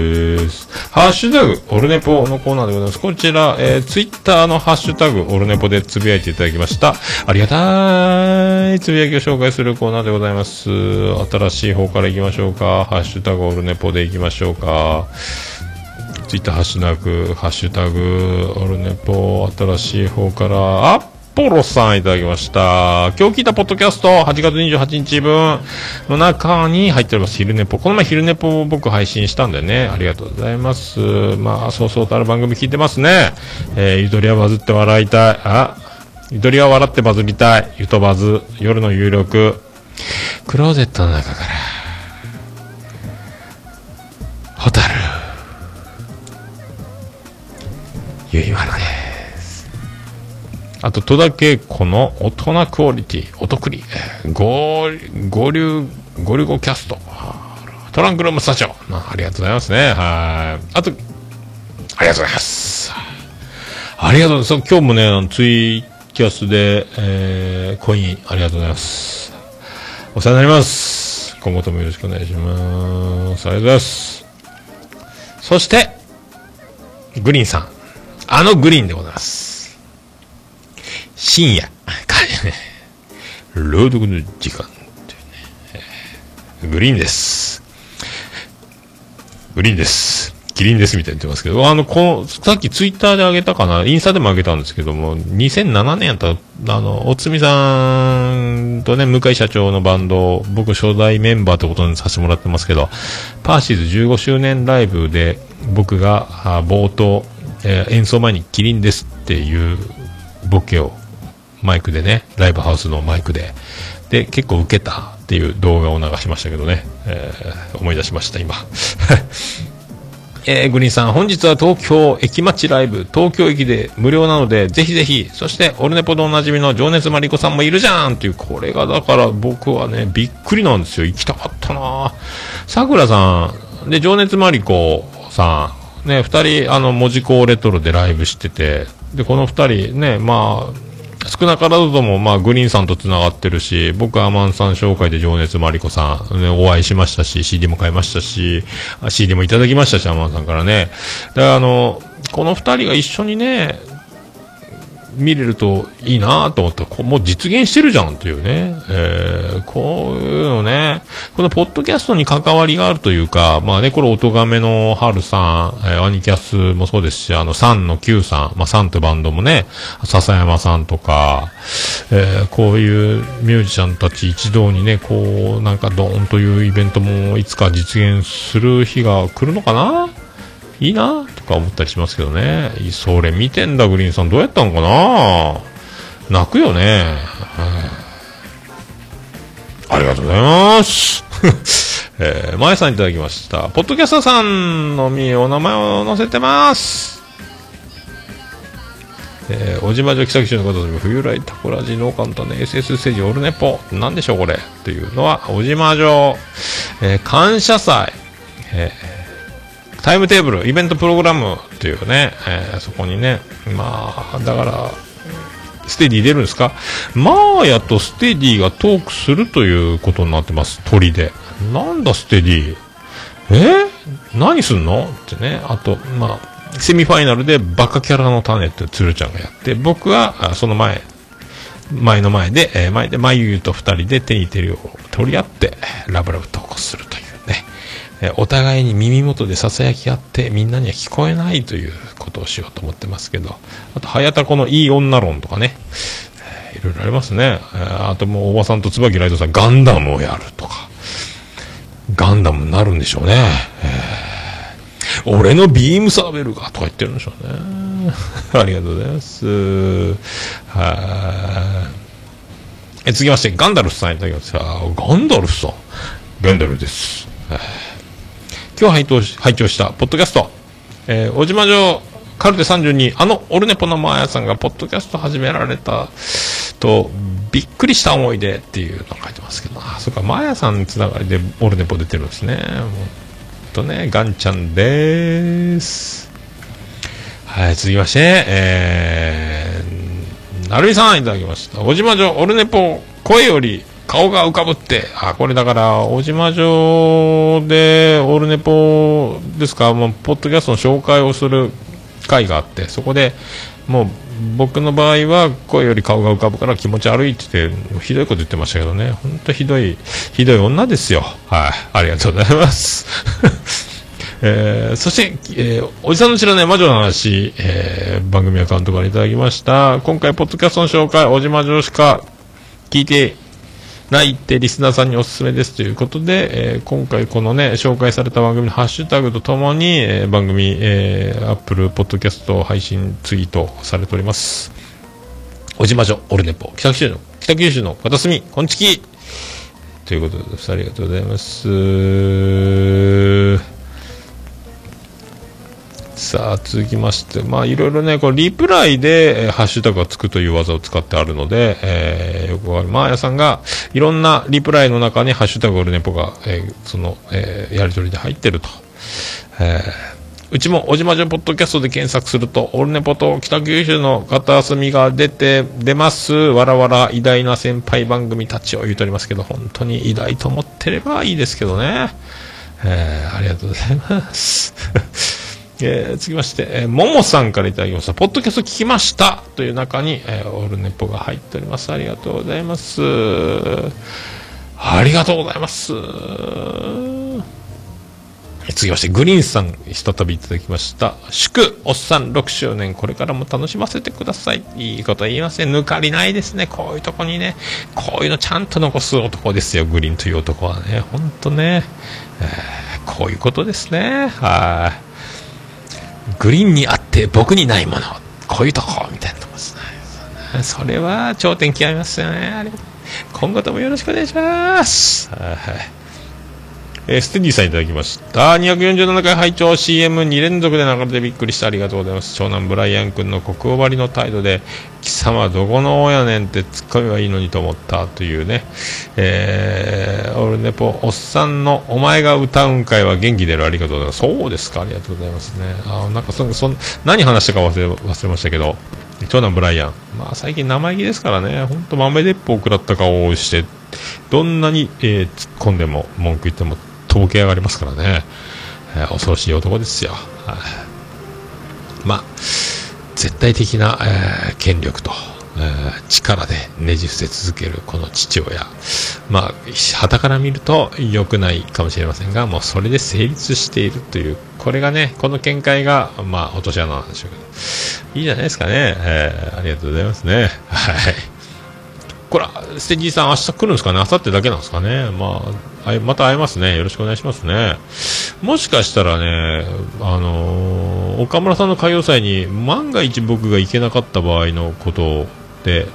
ハッシュタグ、オルネポのコーナーでございます。こちら、えー、ツイッターのハッシュタグ、オルネポでつぶやいていただきました。ありがたいつぶやきを紹介するコーナーでございます。新しい方から行きましょうか。ハッシュタグ、オルネポで行きましょうか。ツイッターハッシュタグ、ハッシュタグ、オルネポ、新しい方から、アポロさんいただきました。今日聞いたポッドキャスト、8月28日分の中に入っております、昼ネポ。この前昼ネポを僕配信したんでね、ありがとうございます。まあ、そうそうたる番組聞いてますね。えー、ゆとりはバズって笑いたい。あ、ゆとりは笑ってバズりたい。ゆとバズ、夜の有力。クローゼットの中から、ホタル。ゆいまるです。あと、戸田恵子の大人クオリティ、お得り、えーゴー、ゴリュ、ゴリュゴキャスト、トランクルームスタジオ、あありがとうございますね。はい。あと、ありがとうございます。ありがとうございます。今日もね、ツイキャスで、えー、コイン、ありがとうございます。お世話になります。今後ともよろしくお願いします。ありがとうございます。そして、グリーンさん。あのグリーンでございます。深夜、かね、朗読の時間っていうね、グリーンです。グリーンです。キリンですみたいに言ってますけど、あの、この、さっきツイッターで上げたかな、インスタでも上げたんですけども、2007年やったら、あの、おつみさんとね、向井社長のバンド、僕初代メンバーってことにさせてもらってますけど、パーシーズ15周年ライブで、僕が、あ冒頭、えー演奏前にキリンですっていうボケをマイクでね、ライブハウスのマイクで、で、結構受けたっていう動画を流しましたけどね、えー思い出しました、今。えーグリーンさん、本日は東京駅待ちライブ、東京駅で無料なので、ぜひぜひ、そして、オルネポでおなじみの情熱マリコさんもいるじゃん。っていう、これがだから僕はね、びっくりなんですよ。行きたかったな。さくらさん、で、情熱マリコさん、ね、二人、あの、文字工レトロでライブしてて、で、この二人ね、まあ、少なからずとも、まあ、グリーンさんと繋がってるし、僕はアマンさん紹介で情熱マリコさん、ね、お会いしましたし、CD も買いましたし、CD もいただきましたし、アマンさんからね。だから、あの、この二人が一緒にね、見れるといいなと思ったら、もう実現してるじゃんというね、えー、こういうのね、このポッドキャストに関わりがあるというか、まあね、これ、おとがめの春さん、えー、アニキャスもそうですし、あの、サンの Q さん、まあ、サンとバンドもね、笹山さんとか、えー、こういうミュージシャンたち一堂にね、こう、なんかドーンというイベントもいつか実現する日が来るのかな？いいなか思ったりしますけどね。それ見てんだ、グリーンさん。どうやったんかな？泣くよね。ありがとうございます。えー、前さんいただきました。ポッドキャスターさんのみお名前を載せてます。えー、小島城木崎市の方で冬来タコラジノーカンタネ SS ステージオルネポなんでしょうこれっていうのは小島城、えー感謝祭、えータイムテーブル、イベントプログラムっていうね、えーそこにね、まあ、だから、ステディ出るんですか？マーヤとステディがトークするということになってます、鳥で。なんだステディ？え？何すんの？ってね。あと、まあ、セミファイナルでバカキャラの種って鶴ちゃんがやって、僕は、その前、前の前で、えー前で、まゆゆと二人で手に手を取り合って、ラブラブ投稿するという。お互いに耳元で囁き合って、みんなには聞こえないということをしようと思ってますけど、あと、早田子のいい女論とかね、いろいろありますね。あともう、おばさんと椿ライドさん、ガンダムをやるとか、ガンダムになるんでしょうね。俺のビームサーベルがとか言ってるんでしょうね。ありがとうございます。は。え、続きまして、ガンダルフさんいただきました。ガンダルフさん。ガンダルです。今日拝聴し拝聴した、ポッドキャスト。えー、小島城カルテ32、あの、オルネポのマーヤさんが、ポッドキャスト始められた、と、びっくりした思い出っていうのを書いてますけど、あ、そっか、マーヤさんつながりでオルネポ出てるんですね。もうとね、ガンちゃんです。はい、続きまして、えー、なるみさんいただきました。小島城オルネポ、声より顔が浮かぶって、あ、これだから、小島城でオールネポですか、もう、ポッドキャストの紹介をする会があって、そこで、もう、僕の場合は声より顔が浮かぶから気持ち悪いって言って、ひどいこと言ってましたけどね、本当ひどい、ひどい女ですよ。はい、ありがとうございます。えーそして、えーおじさんの知らない魔女の話、えー番組アカウントからいただきました。今回、ポッドキャストの紹介、小島城しか聞いてないってリスナーさんにおすすめですということで、えー今回このね、紹介された番組のハッシュタグとともに、えー番組、えー、Apple Podcast 配信ツイートされております。小島城、オルネポ、北九州の、北九州の片隅、こんちきということです。ありがとうございます。さあ、続きまして、まあ、いろいろね、これ、リプライで、えーハッシュタグがつくという技を使ってあるので、えーよくわかる。マーヤさんが、いろんなリプライの中に、ハッシュタグオルネポが、えーその、えーやりとりで入ってると。えーうちも、小島城ポッドキャストで検索すると、オルネポと北九州の片隅が出て、出ます。わらわら偉大な先輩番組たちを言うとおりますけど、本当に偉大と思ってればいいですけどね。えーありがとうございます。えー、続きまして、えーももさんからいただきました。ポッドキャスト聞きましたという中に、えーオールネポが入っております。ありがとうございます。ありがとうございます。え続きまして、グリーンさん、ひとたびいただきました。祝、おっさん6周年、これからも楽しませてください。いいこと言いません。抜かりないですね。こういうとこにね、こういうのちゃんと残す男ですよ、グリーンという男はね。ほんとね、えーこういうことですね。はい。グリーンにあって僕にないもの。こういうとこ、みたいなとこですね。それは頂点極めますよね。今後ともよろしくお願いします。はい。えーステディさんいただきました。247回拝聴 CM2 連続で流れてびっくりしてありがとうございます。長男ブライアン君の国王張りの態度で、貴様どこの親ねんってツッコミはいいのにと思ったというね。えー、オルネポ、おっさんのお前が歌うんかいは元気出るありがとうございます。そうですか、ありがとうございますね。あなんかそ、そん、何話したか忘れ、忘れましたけど、長男ブライアン。まあ最近生意気ですからね、ほんと豆鉄砲食らった顔をして、どんなに、えー突っ込んでも文句言ってもとぼけ上がりますからね、えー恐ろしい男ですよ。はいまあ、絶対的な、えー権力と、えー力でねじ伏せ続けるこの父親。まあ、旗から見ると良くないかもしれませんが、もうそれで成立しているという、これがね、この見解が、まあ、落とし穴なんでしょうけど、いいじゃないですかね。えーありがとうございますね。はい。これ、ステージさん明日来るんですかね？明後日だけなんですかね？まあ、あいまた会えますね。よろしくお願いしますね。もしかしたらね、あのー岡村さんの歌謡祭に万が一僕が行けなかった場合のことで、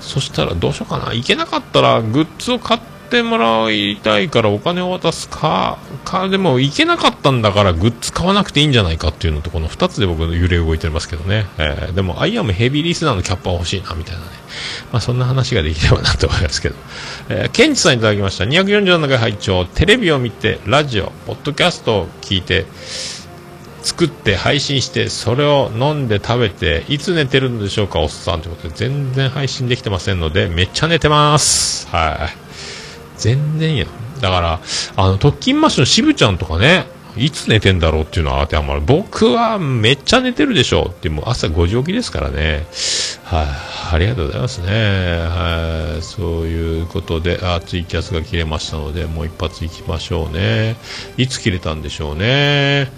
そしたらどうしようかな。行けなかったらグッズを買ってもらいたいからお金を渡すか、か、でも行けなかったんだからグッズ買わなくていいんじゃないかっていうのと、この二つで僕の揺れ動いてますけどね。えーでもアイアムヘビーリスナーのキャップは欲しいな、みたいなね。まあそんな話ができればなと思いますけど。えーケンチさんいただきました。247回拝聴テレビを見て、ラジオ、ポッドキャストを聞いて、作って配信してそれを飲んで食べていつ寝てるんでしょうかおっさんということで全然配信できてませんのでめっちゃ寝てますはい全然やだからあの特勤マッシュの渋ちゃんとかねいつ寝てんだろうっていうのは当てはまる。僕はめっちゃ寝てるでしょうってもう朝5時起きですからね。はい、ありがとうございますね。はい。そういうことであツイキャスが切れましたのでもう一発いきましょうね。いつ切れたんでしょうね。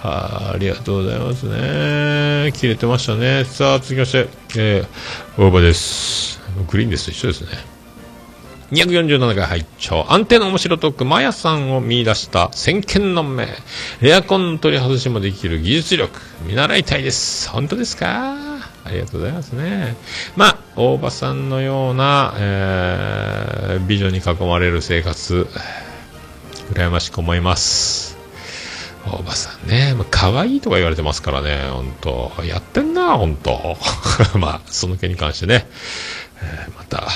はい、ありがとうございますね。切れてましたね。さあ続きましてえー、大場です。グリーンです。一緒ですね。247回拝聴安定の面白トーク、マヤさんを見出した先見の目。エアコンの取り外しもできる技術力、見習いたいです。本当ですか？ありがとうございますね。まあ、大場さんのような、えー美女に囲まれる生活、羨ましく思います。大場さんね、まあ可愛いとか言われてますからね、本当。やってんな、本当。まあ、その件に関してね、えーまた、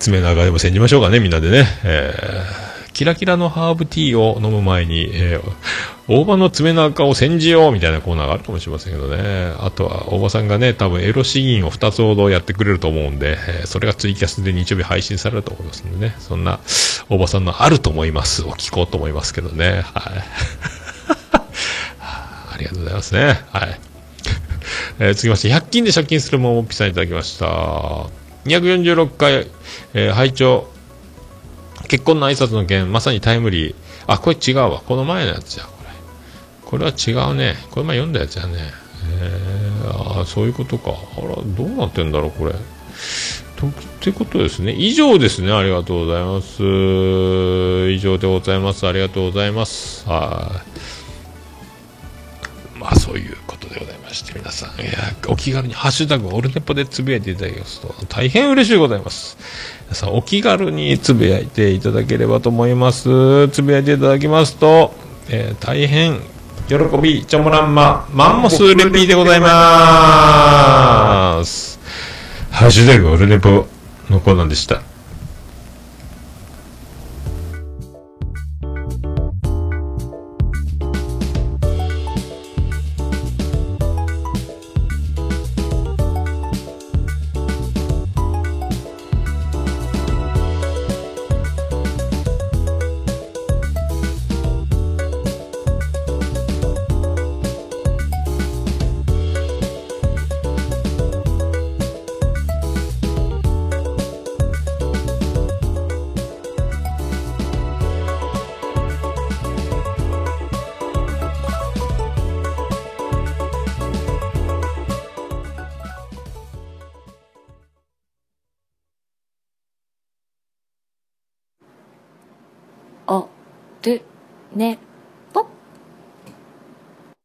爪長でも煎じましょうかね、みんなでね。えーキラキラのハーブティーを飲む前に、えー大葉の爪長を煎じようみたいなコーナーがあるかもしれませんけどね。あとは、大葉さんがね、多分エロ詩吟を2つほどやってくれると思うんで、えーそれがツイキャスで日曜日配信されると思いますんでね。そんな、大葉さんのあると思いますを聞こうと思いますけどね。はい。ありがとうございますね。はい。えー続きまして、100均で借金するももっぴさんいただきました。246回、えー拝聴結婚の挨拶の件、まさにタイムリー。あ、これ違うわ。この前のやつじゃ、これ。これは違うね。これ前読んだやつやね。えー、あそういうことか。あら、どうなってんだろう、これ。とってことですね。以上ですね。ありがとうございます。以上でございます。ありがとうございます。はい。まあそういうことでございまして、皆さん、いや、お気軽に、ハッシュタグ、オルネポでつぶやいていただきますと、大変嬉しいございます。皆さん、お気軽につぶやいていただければと思います。つぶやいていただきますと、えー大変、喜び、ちょもらんま、マンモスレピーでございます。ハッシュタグ、オルネポのコーナーでした。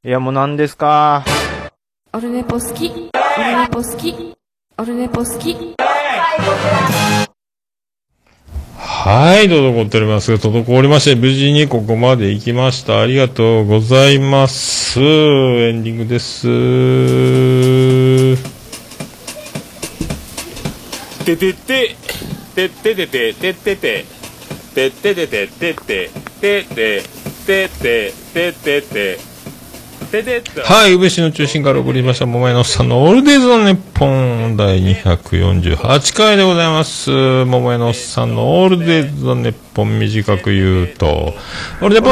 いや、もう何ですか？オルネポ好き。オルネポ好き。オルネポ好き。はい、滞っております。滞りまして、無事にここまで行きました。ありがとうございます。エンディングです。ててて、てててて、ててて、てててて、ててて、てててて、てて、はい、宇部市の中心から送りました、桃屋のさんのオールデイズの日本第248回でございます。桃屋のさんのオールデイズの日本短く言うと、オールデポー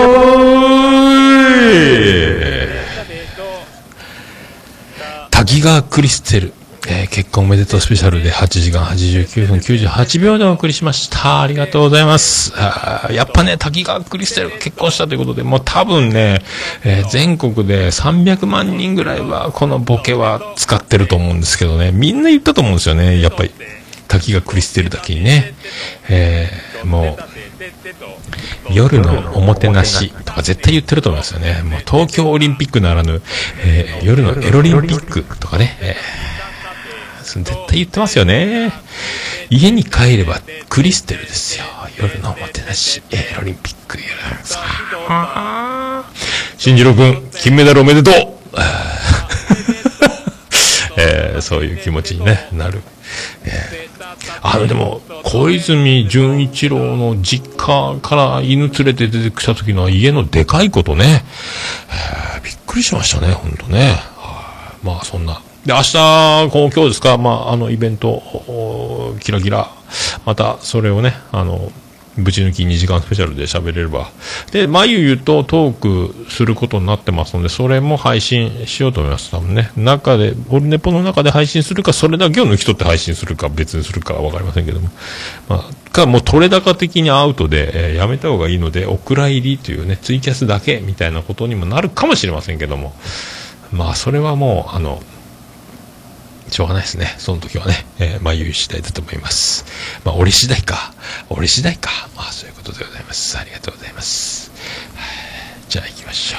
イ川クリステル、えー結婚おめでとうスペシャルで8時間89分98秒でお送りしました。ありがとうございます。あやっぱね、滝川クリステルが結婚したということで、もう多分ね、えー全国で300万人ぐらいはこのボケは使ってると思うんですけどね、みんな言ったと思うんですよね、やっぱり。滝川クリステルだけにね。えーもう、夜のおもてなしとか絶対言ってると思いますよね。もう東京オリンピックならぬ、えー夜のエロリンピックとかね、えーそれ絶対言ってますよね。家に帰ればクリステルですよ。夜のおもてなし、えーエロリンピック。さあ新次郎くん、金メダルおめでとう えーそういう気持ちに、ね、なる。えーあの、でも、小泉純一郎の実家から犬連れて出てきた時の家のでかいことね、えーびっくりしましたね、ほんとね。はいまあ、そんな。で、明日、この今日ですか、まあ、あの、イベント、キラキラ、また、それをね、あの、ぶち抜き2時間スペシャルで喋れれば。で、まゆゆとトークすることになってますので、それも配信しようと思います。多分ね。中で、オルネポの中で配信するか、それだけを抜き取って配信するか、別にするかはわかりませんけども。まあ、か、もう取れ高的にアウトで、えーやめた方がいいので、お蔵入りというね、ツイキャスだけみたいなことにもなるかもしれませんけども。まあ、それはもう、あの、しょうがないですね。その時はね、えー、まあ、言う次第だと思います。まあ、俺次第か。俺次第か。まあ、そういうことでございます。ありがとうございます。じゃあ、行きましょ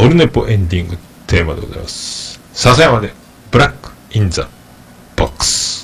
う。オルネポエンディングテーマでございます。笹山で、ブラック・イン・ザ・ボックス。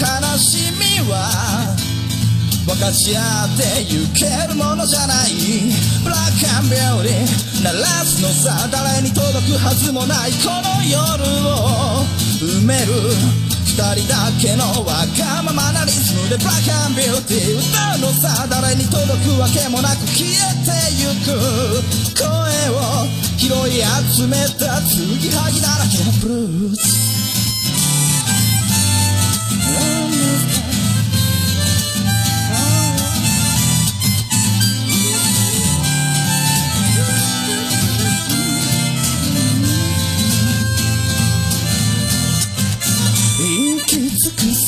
悲しみは分かち合ってゆけるものじゃないブラックアンビューティー鳴らすのさ誰に届くはずもないこの夜を埋める二人だけのわがままなリズムでブラックアンビューティー歌うのさ誰に届くわけもなく消えてゆく声を拾い集めた継ぎはぎだらけのブルース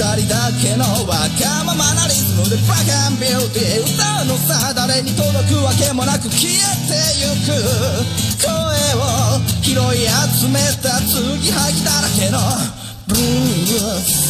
人だけのわがままなリズムでブラックアンビューティー歌うのさ誰に届くわけもなく消えてゆく声を拾い集めた継ぎはぎだらけのブルース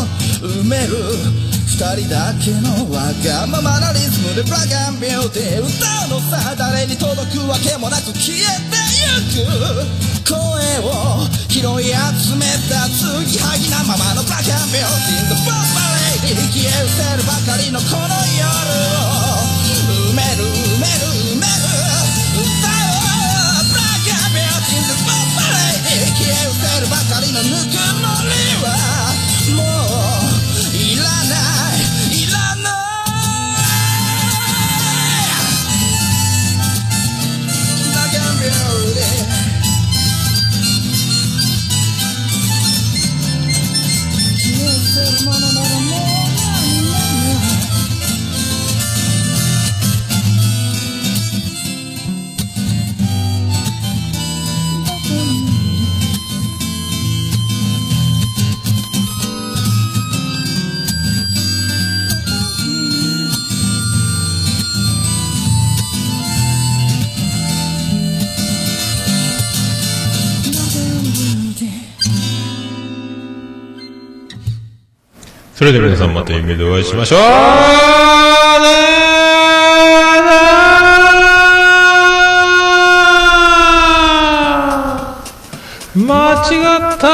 埋める二人だけのわがままなリズムでブラッンビューティー歌うのさ誰に届くわけもなく消えてゆく声を拾い集めた継ぎはぎなままのブラッンビューティーのボンバレイディ消え失せるばかりのこの夜を埋める埋める埋める歌おうブラックアンビューティーのボンバレイ消え失せるばかりのぬくもりはもうそれでは皆さんまた夢でお会いしましょう。間違った。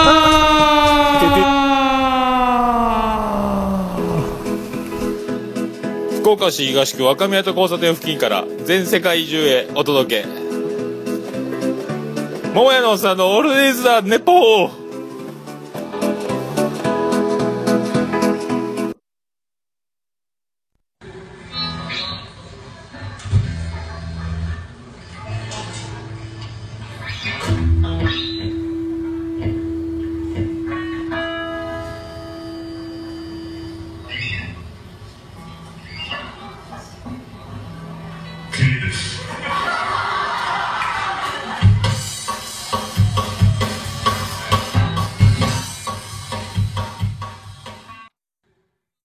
福岡市東区若宮と交差点付近から全世界中へお届け。桃屋のおっさんのオールディーズ・ザ・ネポー